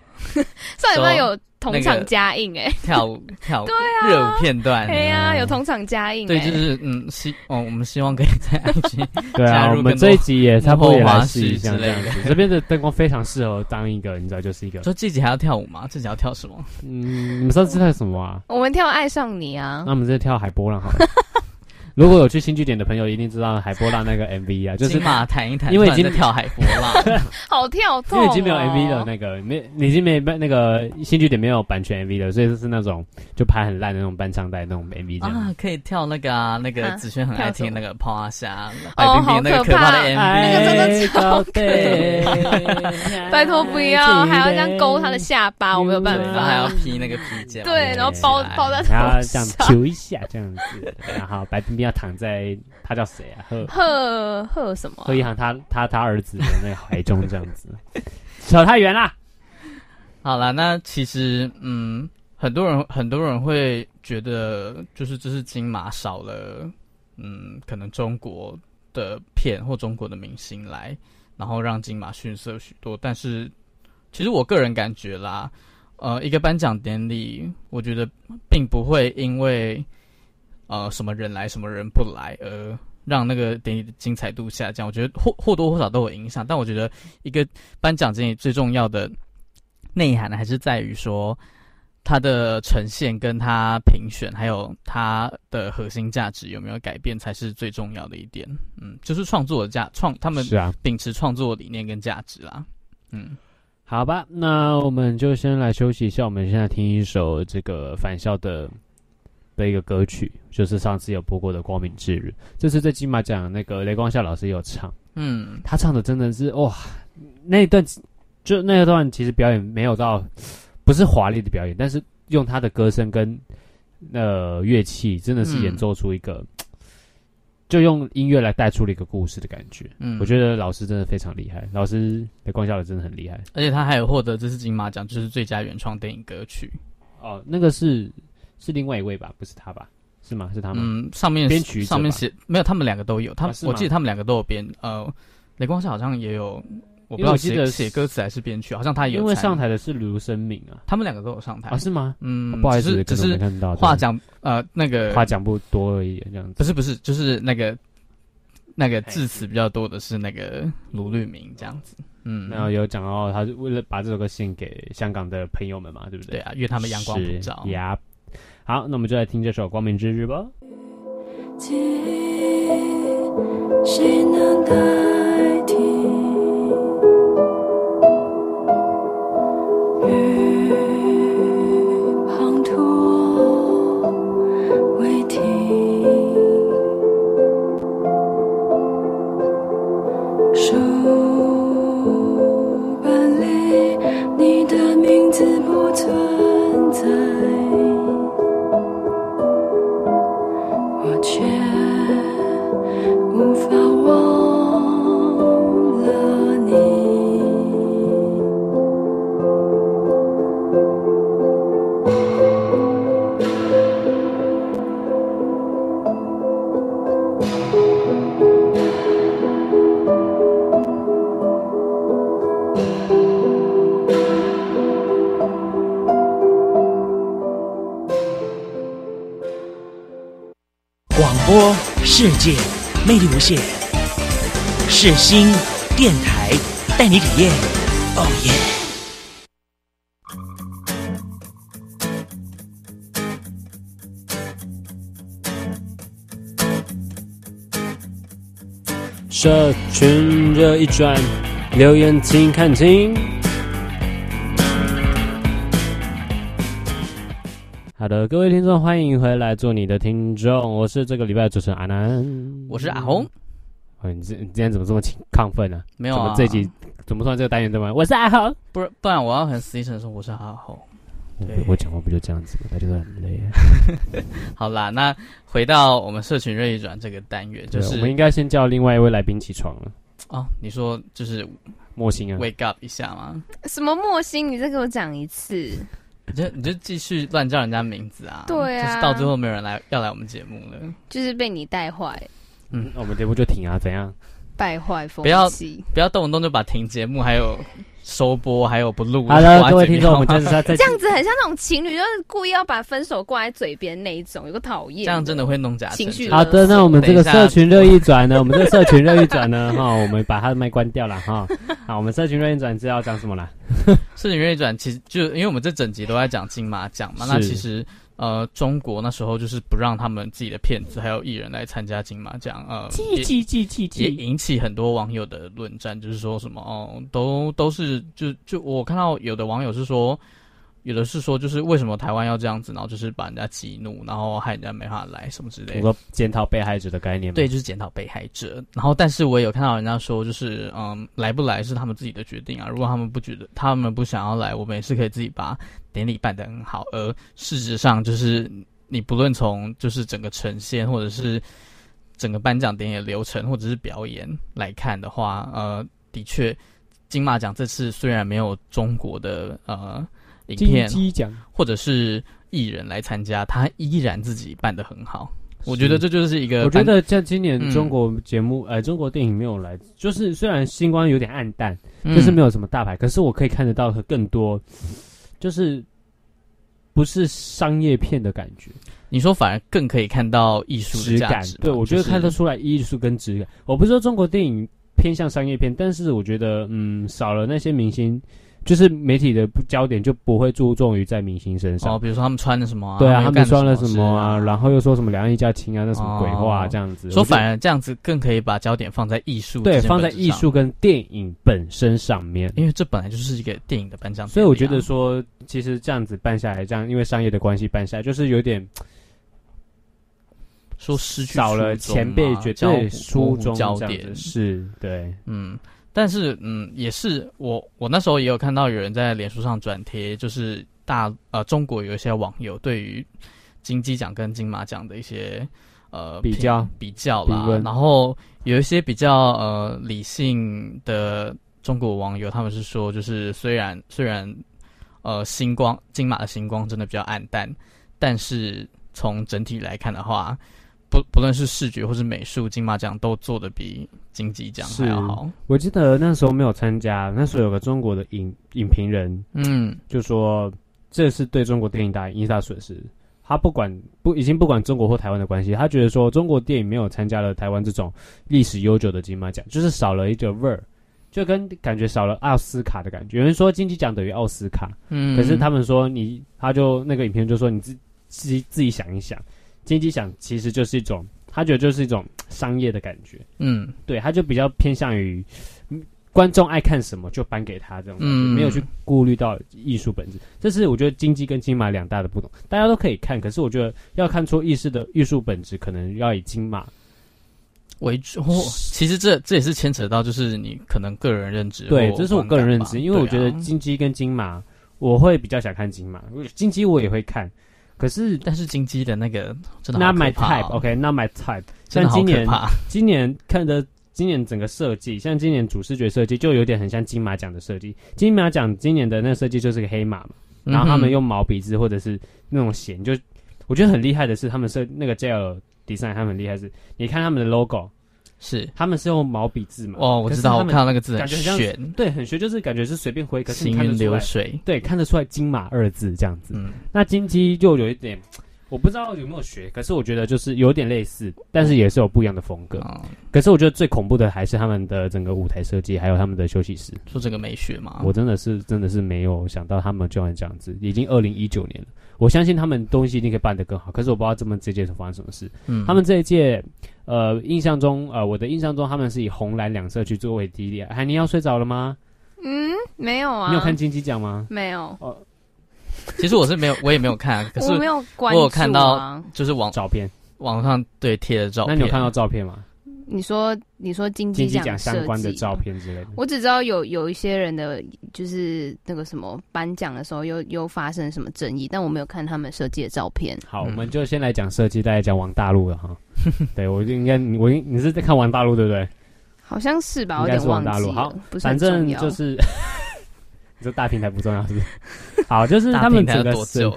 上礼拜有。同场加映哎，跳舞 跳舞，对啊，热舞片段，对啊，有同场加映，对，就是嗯，希哦，我们希望可以在 IG 对啊，我们这一集也差不多也来试一下这样子，这边的灯光非常适合当一个，你知道，就是一个。说这集还要跳舞吗？这集要跳什么？嗯，你们知道这跳什么啊？我们跳《爱上你》啊。那我们这跳海波浪好了。如果有去新据点的朋友，一定知道海波浪那个 MV 啊，就是马弹一弹，因为已经跳海波浪，好跳痛，因为已经没有 MV 了那个没，已经没那个新据点没有版权 MV 了，所以就是那种就拍很烂的那种伴唱带那种 MV 这样。啊，可以跳那个啊，那个子轩很爱听那个抛啊虾，白冰冰那个可怕。的 MV，那个真的超对，拜托不要，还要这样勾他的下巴，我没有办法，还要披那个披肩，对，然后包包在头上，然后这样揪一下这样子，然后白冰冰。要躺在他叫谁啊？贺贺贺什么？贺一航他他他儿子的那个怀中这样子，扯太远了。好了，那其实嗯，很多人很多人会觉得，就是这是金马少了，嗯，可能中国的片或中国的明星来，然后让金马逊色许多。但是，其实我个人感觉啦，呃，一个颁奖典礼，我觉得并不会因为呃什么人来，什么人不来而让那个典礼的精彩度下降。我觉得或或多或少都有影响。但我觉得一个颁奖典礼最重要的内涵还是在于说。它的呈现跟它评选，还有它的核心价值有没有改变，才是最重要的一点。嗯，就是创作的价创，他们是啊，秉持创作理念跟价值啦。嗯，好吧，那我们就先来休息一下。我们现在听一首这个返校的的一个歌曲，就是上次有播过的《光明之日》。这次在金马奖，那个雷光夏老师也有唱。嗯，他唱的真的是哇，那一段就那一段其实表演没有到。不是华丽的表演，但是用他的歌声跟呃乐器，真的是演奏出一个，嗯、就用音乐来带出了一个故事的感觉。嗯，我觉得老师真的非常厉害，老师雷光孝的真的很厉害，而且他还有获得这次金马奖，就是最佳原创电影歌曲。哦，那个是是另外一位吧？不是他吧？是吗？是他吗？嗯，上面编曲上面写没有，他们两个都有。他、啊、我记得他们两个都有编。呃，雷光孝好像也有。我不知道写写歌词还是编曲，好像他有。因为上台的是卢生敏啊，他们两个都有上台啊？是吗？嗯，不好意思，只是看到话讲呃那个话讲不多而已，这样子。不是不是，就是那个那个字词比较多的是那个卢律明这样子。嗯，然后有讲到他是为了把这首歌献给香港的朋友们嘛，对不对？对啊，因为他们阳光普照。呀，好，那我们就来听这首《光明之日》吧。谁能代替？世界魅力无限，世新电台带你体验。哦耶！社群热一转，留言请看清。好的，各位听众，欢迎回来做你的听众，我是这个礼拜的主持人阿南，我是阿红。哦，你这你今天怎么这么亢奋呢？没有啊，怎么这集怎么算这个单元对吗？我是阿红，不是，不然我要很实际的说我是阿红。对，我讲话不就这样子吗？大家都很累。好啦，那回到我们社群热议转这个单元，就是我们应该先叫另外一位来宾起床了。哦，你说就是莫星啊，wake up 一下吗？什么莫星？你再给我讲一次。你就你就继续乱叫人家名字啊！对啊，就是到最后没有人来要来我们节目了，就是被你带坏。嗯，那我们节目就停啊？怎样？败坏风气！不要不要动不动就把停节目，还有收播，还有不录。好的，各位听众，我们就是在 这样子，很像那种情侣，就是故意要把分手挂在嘴边那一种，有个讨厌。这样真的会弄假情绪。好的，那我们这个社群热议转呢？我们这个社群热议转呢？哈，我们把他的麦关掉了哈。好，我们社群热议转知道讲什么了？社群热议转其实就因为我们这整集都在讲金马奖嘛，那其实呃中国那时候就是不让他们自己的片子还有艺人来参加金马奖，呃，也引起很多网友的论战，就是说什么哦，都都是就就我看到有的网友是说。有的是说，就是为什么台湾要这样子，然后就是把人家激怒，然后害人家没法来什么之类的。你说检讨被害者的概念吗？对，就是检讨被害者。然后，但是我也有看到人家说，就是嗯，来不来是他们自己的决定啊。如果他们不觉得，他们不想要来，我们也是可以自己把典礼办得很好。而事实上，就是你不论从就是整个呈现，或者是整个颁奖典礼的流程，或者是表演来看的话，呃，的确，金马奖这次虽然没有中国的呃。影片，或者是艺人来参加，他依然自己办的很好。我觉得这就是一个，我觉得像今年中国节目，呃，中国电影没有来，就是虽然星光有点暗淡，就是没有什么大牌，可是我可以看得到更多，就是不是商业片的感觉。你说反而更可以看到艺术质感，对，我觉得看得出来艺术跟质感。我不是说中国电影偏向商业片，但是我觉得，嗯，少了那些明星。就是媒体的焦点就不会注重于在明星身上，哦，比如说他们穿的什么啊，对啊，他们穿了什么啊，然后又说什么两岸一家亲啊，那什么鬼话啊，这样子，说反而这样子更可以把焦点放在艺术，对，放在艺术跟电影本身上面，因为这本来就是一个电影的颁奖，所以我觉得说，其实这样子办下来，这样因为商业的关系办下来，就是有点说失去少了前辈绝对书中焦点，是对，嗯。但是，嗯，也是我我那时候也有看到有人在脸书上转贴，就是大呃中国有一些网友对于金鸡奖跟金马奖的一些呃比较比较啦，然后有一些比较呃理性的中国网友，他们是说，就是虽然虽然呃星光金马的星光真的比较暗淡，但是从整体来看的话。不不论是视觉或是美术，金马奖都做的比金鸡奖还要好。我记得那时候没有参加，那时候有个中国的影影评人，嗯，就说这是对中国电影大一大损失。他不管不已经不管中国或台湾的关系，他觉得说中国电影没有参加了台湾这种历史悠久的金马奖，就是少了一个味儿，就跟感觉少了奥斯卡的感觉。有人说金鸡奖等于奥斯卡，嗯，可是他们说你，他就那个影片就说你自自己自己想一想。金鸡奖其实就是一种，他觉得就是一种商业的感觉，嗯，对，他就比较偏向于观众爱看什么就颁给他这种，嗯，没有去顾虑到艺术本质。这是我觉得金鸡跟金马两大的不同。大家都可以看，可是我觉得要看出艺术的艺术本质，可能要以金马为主。其实这这也是牵扯到，就是你可能个人认知。对，这是我个人认知，因为我觉得金鸡跟金马，我会比较想看金马，金鸡我也会看。可是，但是金鸡的那个真的。Not my type，OK，Not my type。像今年，今年看的，今年整个设计，像今年主视觉设计就有点很像金马奖的设计。金马奖今年的那个设计就是个黑马嘛，然后他们用毛笔字或者是那种线，就我觉得很厉害的是，他们设那个 JL Design，他们很厉害是，你看他们的 logo。是，他们是用毛笔字嘛？哦，我知道，我看到那个字很玄，对，很玄，就是感觉是随便挥，可是行云流水，对，看得出来“金马”二字这样子。嗯，那金鸡就有一点，我不知道有没有学，可是我觉得就是有点类似，但是也是有不一样的风格。哦，可是我觉得最恐怖的还是他们的整个舞台设计，还有他们的休息室，说这个没学吗，我真的是真的是没有想到他们居然这样子，已经二零一九年了。我相信他们东西一定可以办得更好，可是我不知道这么这届是发生什么事。嗯，他们这一届，呃，印象中，呃，我的印象中，他们是以红蓝两色去作为基调。海尼要睡着了吗？嗯，没有啊。你有看金鸡奖吗？没有。哦，其实我是没有，我也没有看，可 是我没有关注。我有看到就是网照片，网上对贴的照片。那你有看到照片吗？你说，你说金鸡奖相关的照片之类的，我只知道有有一些人的，就是那个什么颁奖的时候又又发生什么争议，但我没有看他们设计的照片。好，我们就先来讲设计，再来讲王大陆了哈。对，我就应该，我你是在看王大陆对不对？好像是吧，我有点忘记了。王大陆好，反正就是，你说大平台不重要是不是？好，就是他们整个设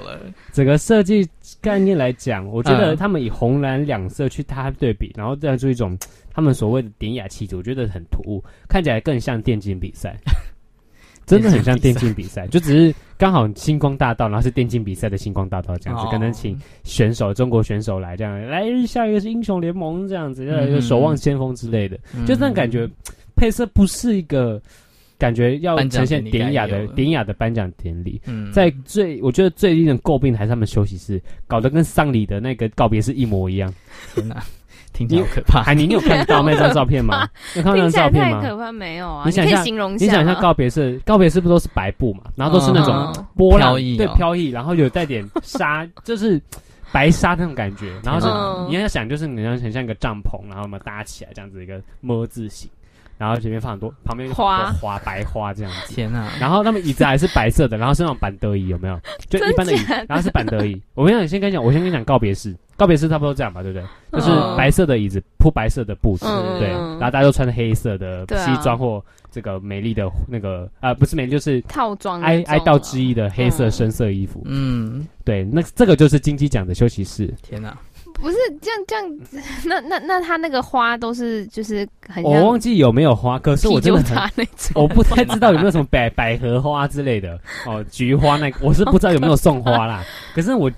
整个设计概念来讲，我觉得他们以红蓝两色去搭对比，然后这样做一种。他们所谓的典雅气质，我觉得很突兀，看起来更像电竞比赛，真的很像电竞比赛，就只是刚好星光大道，然后是电竞比赛的星光大道这样子，可能请选手中国选手来这样，来下一个是英雄联盟这样子，下一个守望先锋之类的，就这样感觉配色不是一个感觉要呈现典雅的典雅的颁奖典礼，在最我觉得最令人诟病的还是他们休息室搞得跟丧礼的那个告别是一模一样，天哪！听起来好可怕！海宁，你有看到 那张照片吗？有看到那张照片吗？太可怕，没有啊！你想一下，形容你想一下告别式，告别式不都是白布嘛？然后都是那种波浪，对，飘逸，然后有带点纱，就是白纱那种感觉。然后是你要想，就是你要很像一个帐篷，然后我们搭起来这样子一个么字形。然后前面放很多，旁边有花花白花这样子。天啊！然后他们椅子还是白色的，然后是那种板德椅，有没有？就一般的椅，然后是板德椅。我跟你讲，先跟你讲，我先跟你讲告别式。告别式差不多这样吧，对不对？就是白色的椅子铺白色的布子，对。然后大家都穿黑色的西装或这个美丽的那个啊，不是美丽，就是套装哀哀悼之意的黑色深色衣服。嗯，对。那这个就是金鸡奖的休息室。天哪！不是这样这样，那那那他那个花都是就是很，我忘记有没有花，可是我真的很，我不太知道有没有什么百百合花之类的哦，菊花那个，我是不知道有没有送花啦。可是我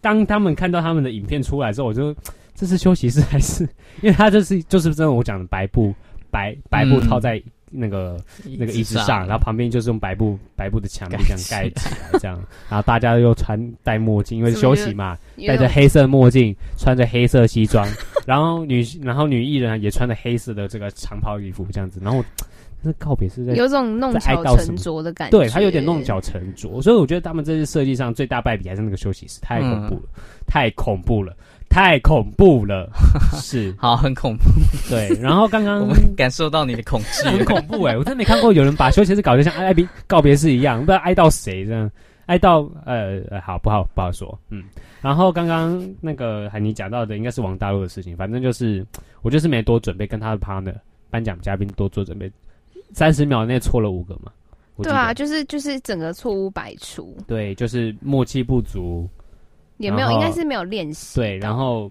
当他们看到他们的影片出来之后，我就这是休息室还是？因为他就是就是真的我讲的白布白白布套在。那个那个椅子上，然后旁边就是用白布白布的墙壁这样盖起来，这样，然后大家又穿戴墨镜，因为休息嘛，戴着黑色墨镜，穿着黑色西装，然后女然后女艺人也穿着黑色的这个长袍衣服这样子，然后那告别是在有种弄巧成拙的感觉，对他有点弄巧成拙，所以我觉得他们这次设计上最大败笔还是那个休息室，太恐怖了，太恐怖了。太恐怖了，是好很恐怖，对。然后刚刚 我们感受到你的恐惧，很恐怖哎、欸！我真的没看过有人把休息室搞得像哀哀告别式一样，不知道哀到谁这样，哀到呃好不好不好说，嗯。然后刚刚那个海尼讲到的应该是王大陆的事情，反正就是我就是没多准备，跟他的 partner 颁奖嘉宾多做准备，三十秒内错了五个嘛。对啊，就是就是整个错误百出，对，就是默契不足。也没有，应该是没有练习。对，然后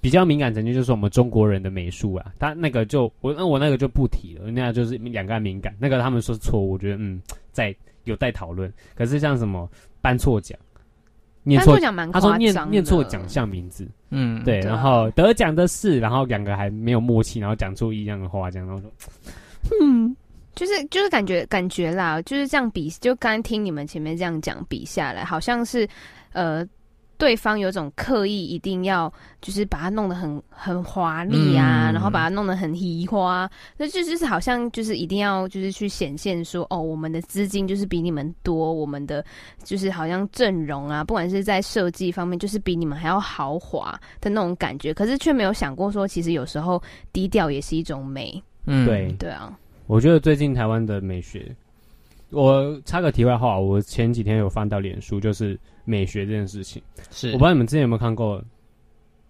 比较敏感，曾经就是我们中国人的美术啊，他那个就我那我那个就不提了，那就是两个敏感。那个他们说错误，我觉得嗯，在有待讨论。可是像什么颁错奖，念错奖蛮夸张，他说念念错奖项名字，嗯，对，然后得奖的是，然后两个还没有默契，然后讲出一样的话，这样，然后说，嗯，就是就是感觉感觉啦，就是这样比，就刚听你们前面这样讲比下来，好像是呃。对方有种刻意一定要，就是把它弄得很很华丽啊，嗯、然后把它弄得很移花，那就就是好像就是一定要就是去显现说，哦，我们的资金就是比你们多，我们的就是好像阵容啊，不管是在设计方面，就是比你们还要豪华的那种感觉，可是却没有想过说，其实有时候低调也是一种美。嗯，对。对啊，我觉得最近台湾的美学，我插个题外话，我前几天有翻到脸书，就是。美学这件事情，是我不知道你们之前有没有看过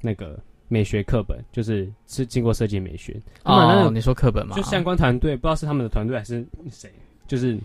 那个美学课本，就是是经过设计美学哦。你说课本吗？就相关团队，不知道是他们的团队还是谁，就是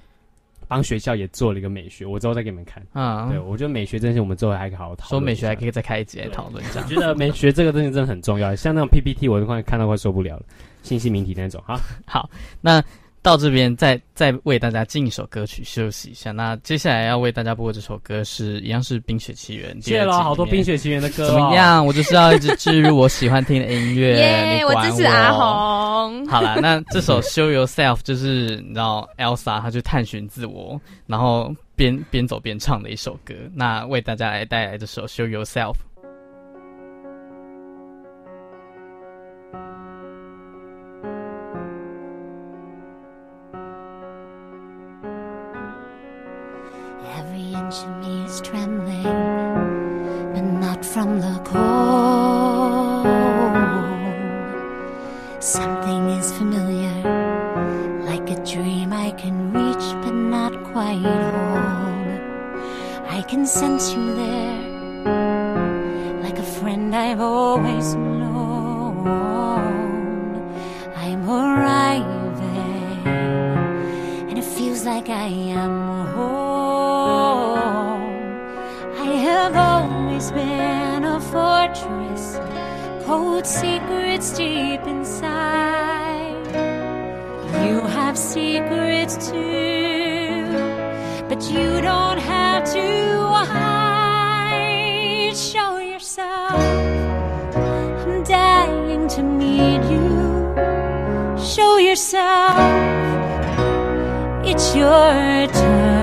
帮学校也做了一个美学。我之后再给你们看。啊，对，我觉得美学这件事，我们之后还可以好好讨论。说美学还可以再开一节来讨论一下。我觉得美学这个东西真的很重要，像那种 PPT，我都快看到快受不了了，信息名体那种。好，好，那。到这边再再为大家进一首歌曲休息一下。那接下来要为大家播的这首歌是一样是《冰雪奇缘》。谢了，好多《冰雪奇缘》的歌，哦。怎么样？我就是要一直置入我喜欢听的音乐。耶我支持阿红。好了，那这首《Show Yourself》就是你知道 Elsa 她去探寻自我，然后边边走边唱的一首歌。那为大家来带来这首《Show Yourself》。from the cold. Something is familiar, like a dream I can reach but not quite hold. I can sense you there, like a friend I've always known. I'm arriving, and it feels like I am. fortress, cold secrets deep inside. You have secrets too, but you don't have to hide. Show yourself. I'm dying to meet you. Show yourself. It's your turn.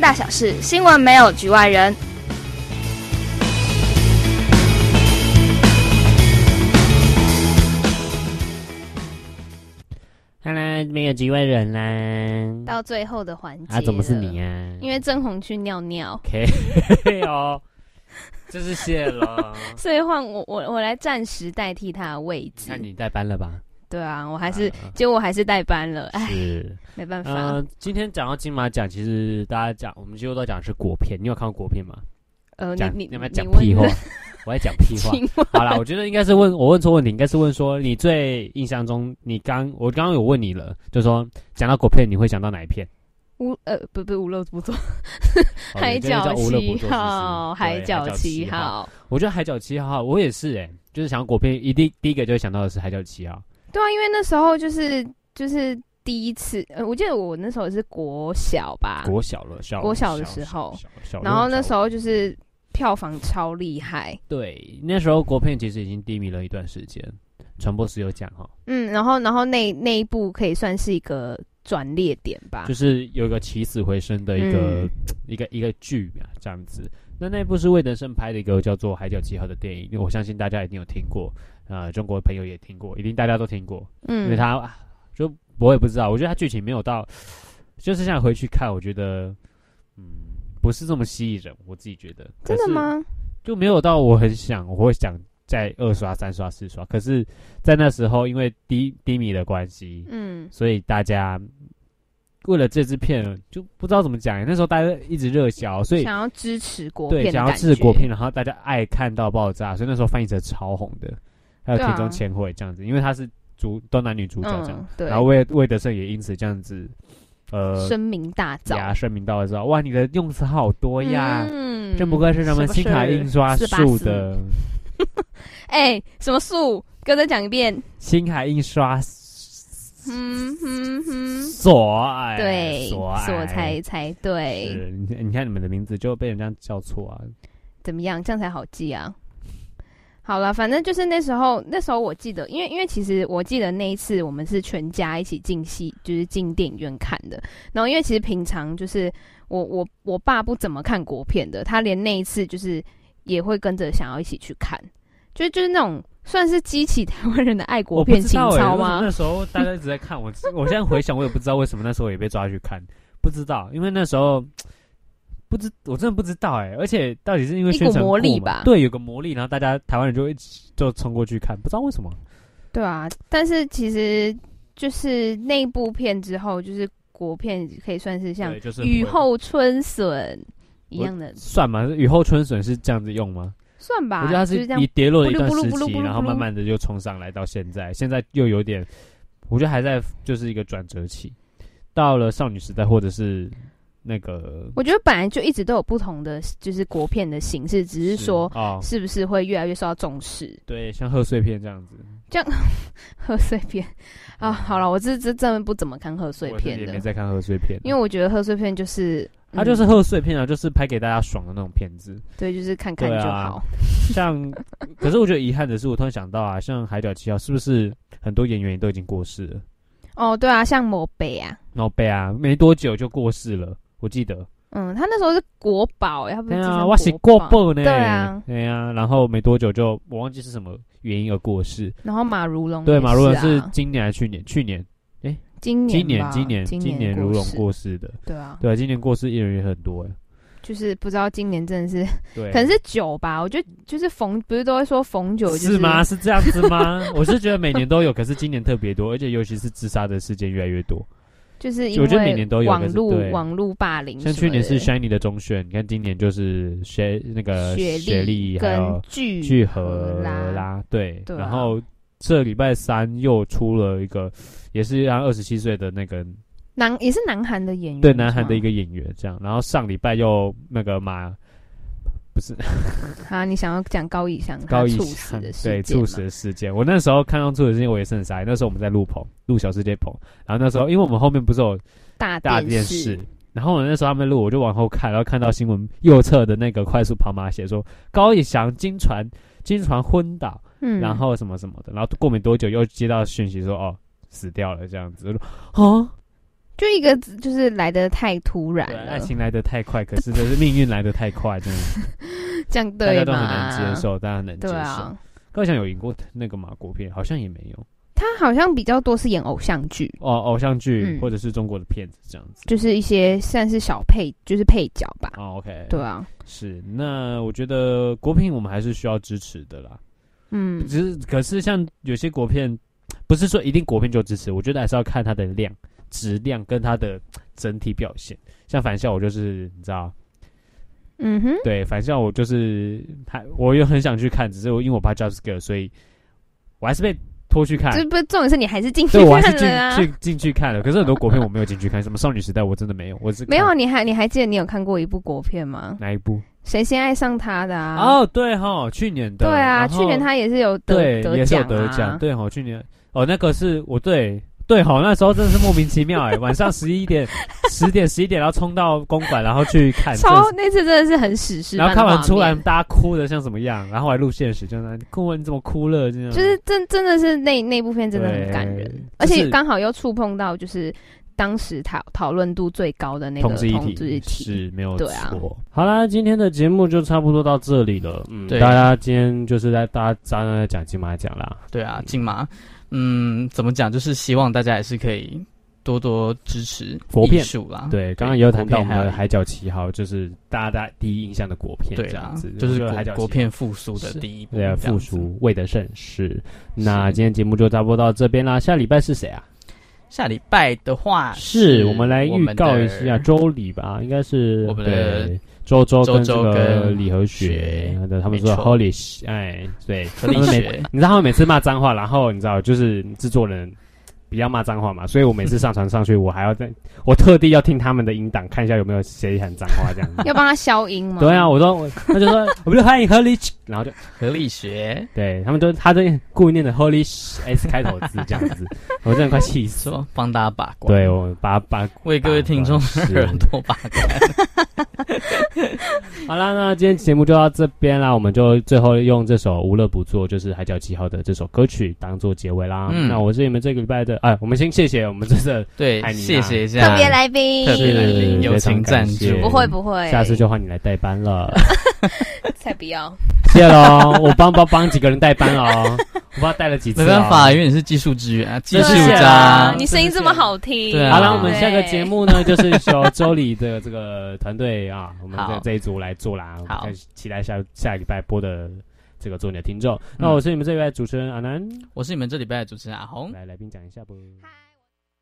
大小事，新闻没有局外人。看来没有局外人啦。到最后的环节啊，怎么是你啊？因为郑红去尿尿。OK，哦，这是谢了。所以换我，我我来暂时代替他的位置。那你代班了吧？对啊，我还是，啊、结果我还是代班了。哎，是没办法。呃，今天讲到金马奖，其实大家讲，我们几乎都讲的是国片。你有看过国片吗？呃，讲你你要不要 讲屁话？我在讲屁话。好啦，我觉得应该是问我问错问题，应该是问说你最印象中，你刚我刚刚有问你了，就是说讲到国片，你会想到哪一片？无呃不不无乐不作，海角七号，海角七号。我觉得海角七号，我也是哎、欸，就是想到国片，一定第一个就会想到的是海角七号。对啊，因为那时候就是就是第一次，呃，我记得我那时候是国小吧，国小了，小国小的时候，然后那时候就是。票房超厉害，对，那时候国片其实已经低迷了一段时间，传播室有讲哈，嗯，然后然后那那一部可以算是一个转捩点吧，就是有一个起死回生的一个、嗯、一个一个剧啊，这样子。那那部是魏德圣拍的一个叫做《海角七号》的电影，因为我相信大家一定有听过，啊、呃，中国的朋友也听过，一定大家都听过，嗯，因为他就我也不知道，我觉得他剧情没有到，就是现在回去看，我觉得，嗯。不是这么吸引人，我自己觉得。真的吗？就没有到我很想，我会想再二刷、三刷、四刷。可是，在那时候，因为低低迷的关系，嗯，所以大家为了这支片，就不知道怎么讲。那时候大家一直热销，所以想要支持国片，对，想要支持国片，然后大家爱看到爆炸，所以那时候翻译成超红的。还有田中千惠这样子，啊、因为他是主都男女主角这样，嗯、对，然后魏魏德圣也因此这样子。呃，声名大噪呀！声名大噪，哇！你的用词好多呀，嗯，真不愧是他们新卡印刷术的。哎，什么术？跟再讲一遍。新卡印刷，嗯哼哼，所爱对，所才才对。你你看你们的名字就被人家叫错啊？怎么样？这样才好记啊？好了，反正就是那时候，那时候我记得，因为因为其实我记得那一次我们是全家一起进戏，就是进电影院看的。然后因为其实平常就是我我我爸不怎么看国片的，他连那一次就是也会跟着想要一起去看，就就是那种算是激起台湾人的爱国片情操吗？那时候大家一直在看我，我现在回想我也不知道为什么那时候也被抓去看，不知道，因为那时候。不知我真的不知道哎、欸，而且到底是因为宣传魔力吧？对，有个魔力，然后大家台湾人就一起就冲过去看，不知道为什么。对啊，但是其实就是那一部片之后，就是国片可以算是像雨后春笋一样的，算吗？雨后春笋是这样子用吗？算吧，我觉得它是你跌落了一段时期，然后慢慢的就冲上来到现在，现在又有点，我觉得还在就是一个转折期，到了少女时代或者是。那个，我觉得本来就一直都有不同的，就是国片的形式，只是说，是不是会越来越受到重视？哦、对，像贺岁片这样子，这样贺岁片啊，好了，我这这真的不怎么看贺岁片的，也没在看贺岁片，因为我觉得贺岁片就是，它、嗯、就是贺岁片啊，就是拍给大家爽的那种片子，对，就是看看就好。啊、像，可是我觉得遗憾的是，我突然想到啊，像《海角七号》，是不是很多演员都已经过世了？哦，对啊，像某北啊，某北啊，没多久就过世了。我记得，嗯，他那时候是国宝，要不对啊，我是国宝呢，对啊，对啊，然后没多久就我忘记是什么原因而过世。然后马如龙，对，马如龙是今年还是去年？去年，哎，今年，今年，今年，今年如龙过世的，对啊，对啊，今年过世艺人也很多哎，就是不知道今年真的是，对，可能是酒吧，我觉得就是逢，不是都会说逢酒，是吗？是这样子吗？我是觉得每年都有，可是今年特别多，而且尤其是自杀的事件越来越多。就是因为网路，我觉得每年都有网络网络霸凌，像去年是 Shiny 的中选，你看今年就是学那个学历跟具具荷拉，对，对啊、然后这礼拜三又出了一个，也是让二十七岁的那个南，也是南韩的演员，对，南韩的一个演员这样，然后上礼拜又那个马。不是，啊，你想要讲高以翔 高以翔对猝死的事件？我那时候看到猝死的事件，我也是很傻。那时候我们在录棚，录小世界棚，然后那时候因为我们后面不是有大大电视，然后我那时候他们录，我就往后看，然后看到新闻右侧的那个快速跑马写说高以翔经传经传昏倒，嗯，然后什么什么的，然后过没多久又接到讯息说哦死掉了这样子，啊，就一个就是来的太突然了，爱情来的太快，可是就是命运来的太快，真的。这样对大家都很难接受，大家很难接受。高翔有演过那个马国片，好像也没有。他好像比较多是演偶像剧。哦，偶像剧、嗯、或者是中国的片子这样子，就是一些算是小配，就是配角吧。哦，OK，对啊，是。那我觉得国片我们还是需要支持的啦。嗯，只是可是像有些国片，不是说一定国片就支持，我觉得还是要看它的量、质量跟它的整体表现。像返校，我就是你知道，嗯哼，对，返校我就是他，我又很想去看，只是我因为我怕 scare，所以我还是被。拖去看，这不重点是你还是进去看了啊！我还是进去进去看了。可是很多国片我没有进去看，什么少女时代我真的没有，我是没有。你还你还记得你有看过一部国片吗？哪一部？谁先爱上他的啊？哦，对哈，去年的。对啊，去年他也是有得对，也是有得奖。对哈，去年哦，那个是我对。对吼，那时候真的是莫名其妙哎，晚上十一点、十点、十一点，然后冲到公馆，然后去看。超那次真的是很史诗。然后看完出来，大家哭的像什么样？然后还录现实，就那哭完你怎么哭了？这样。就是真真的是那那部片真的很感人，而且刚好又触碰到就是当时讨讨论度最高的那个同志议题，是没有错。好啦，今天的节目就差不多到这里了。嗯，大家今天就是在大家刚刚在讲金马奖啦。对啊，金马。嗯，怎么讲？就是希望大家也是可以多多支持国片啦。对，刚刚也有谈到我们的《海角七号》，就是大家第一印象的国片，这样子，就是海角国片复苏的第一部，对，复苏未得盛世。那今天节目就差不多到这边啦。下礼拜是谁啊？下礼拜的话，是我们来预告一下周礼吧，应该是我们的。周周跟这个李和雪，他们说 Holy，哎，对，他们每你知道他们每次骂脏话，然后你知道就是制作人比较骂脏话嘛，所以我每次上传上去，我还要在，我特地要听他们的音档，看一下有没有谁喊脏话这样。要帮他消音吗？对啊，我说，他就说，我们就欢迎 Holy，然后就合力学，对他们都，他都故意念的 Holy S 开头字这样子，我真的快气死了，帮大家把关，对我把把为各位听众耳朵把关。好啦，那今天节目就到这边啦。我们就最后用这首《无乐不作》，就是《海角七号》的这首歌曲当做结尾啦。嗯，那我是你们这个礼拜的，哎，我们先谢谢我们这次对，谢谢一下。特别来宾，特别来宾友情赞助，不会不会，下次就换你来代班了。才不要，谢喽，我帮帮帮几个人代班哦，我不知道带了几次，没办法，因为你是技术支援啊，技术家，你声音这么好听。对，好了，我们下个节目呢，就是由周礼的这个团队啊，我们这这一组来做啦。好，期待下下礼拜播的这个做你的听众。那我是你们这礼拜主持人阿南，我是你们这礼拜的主持人阿红，来来宾讲一下不？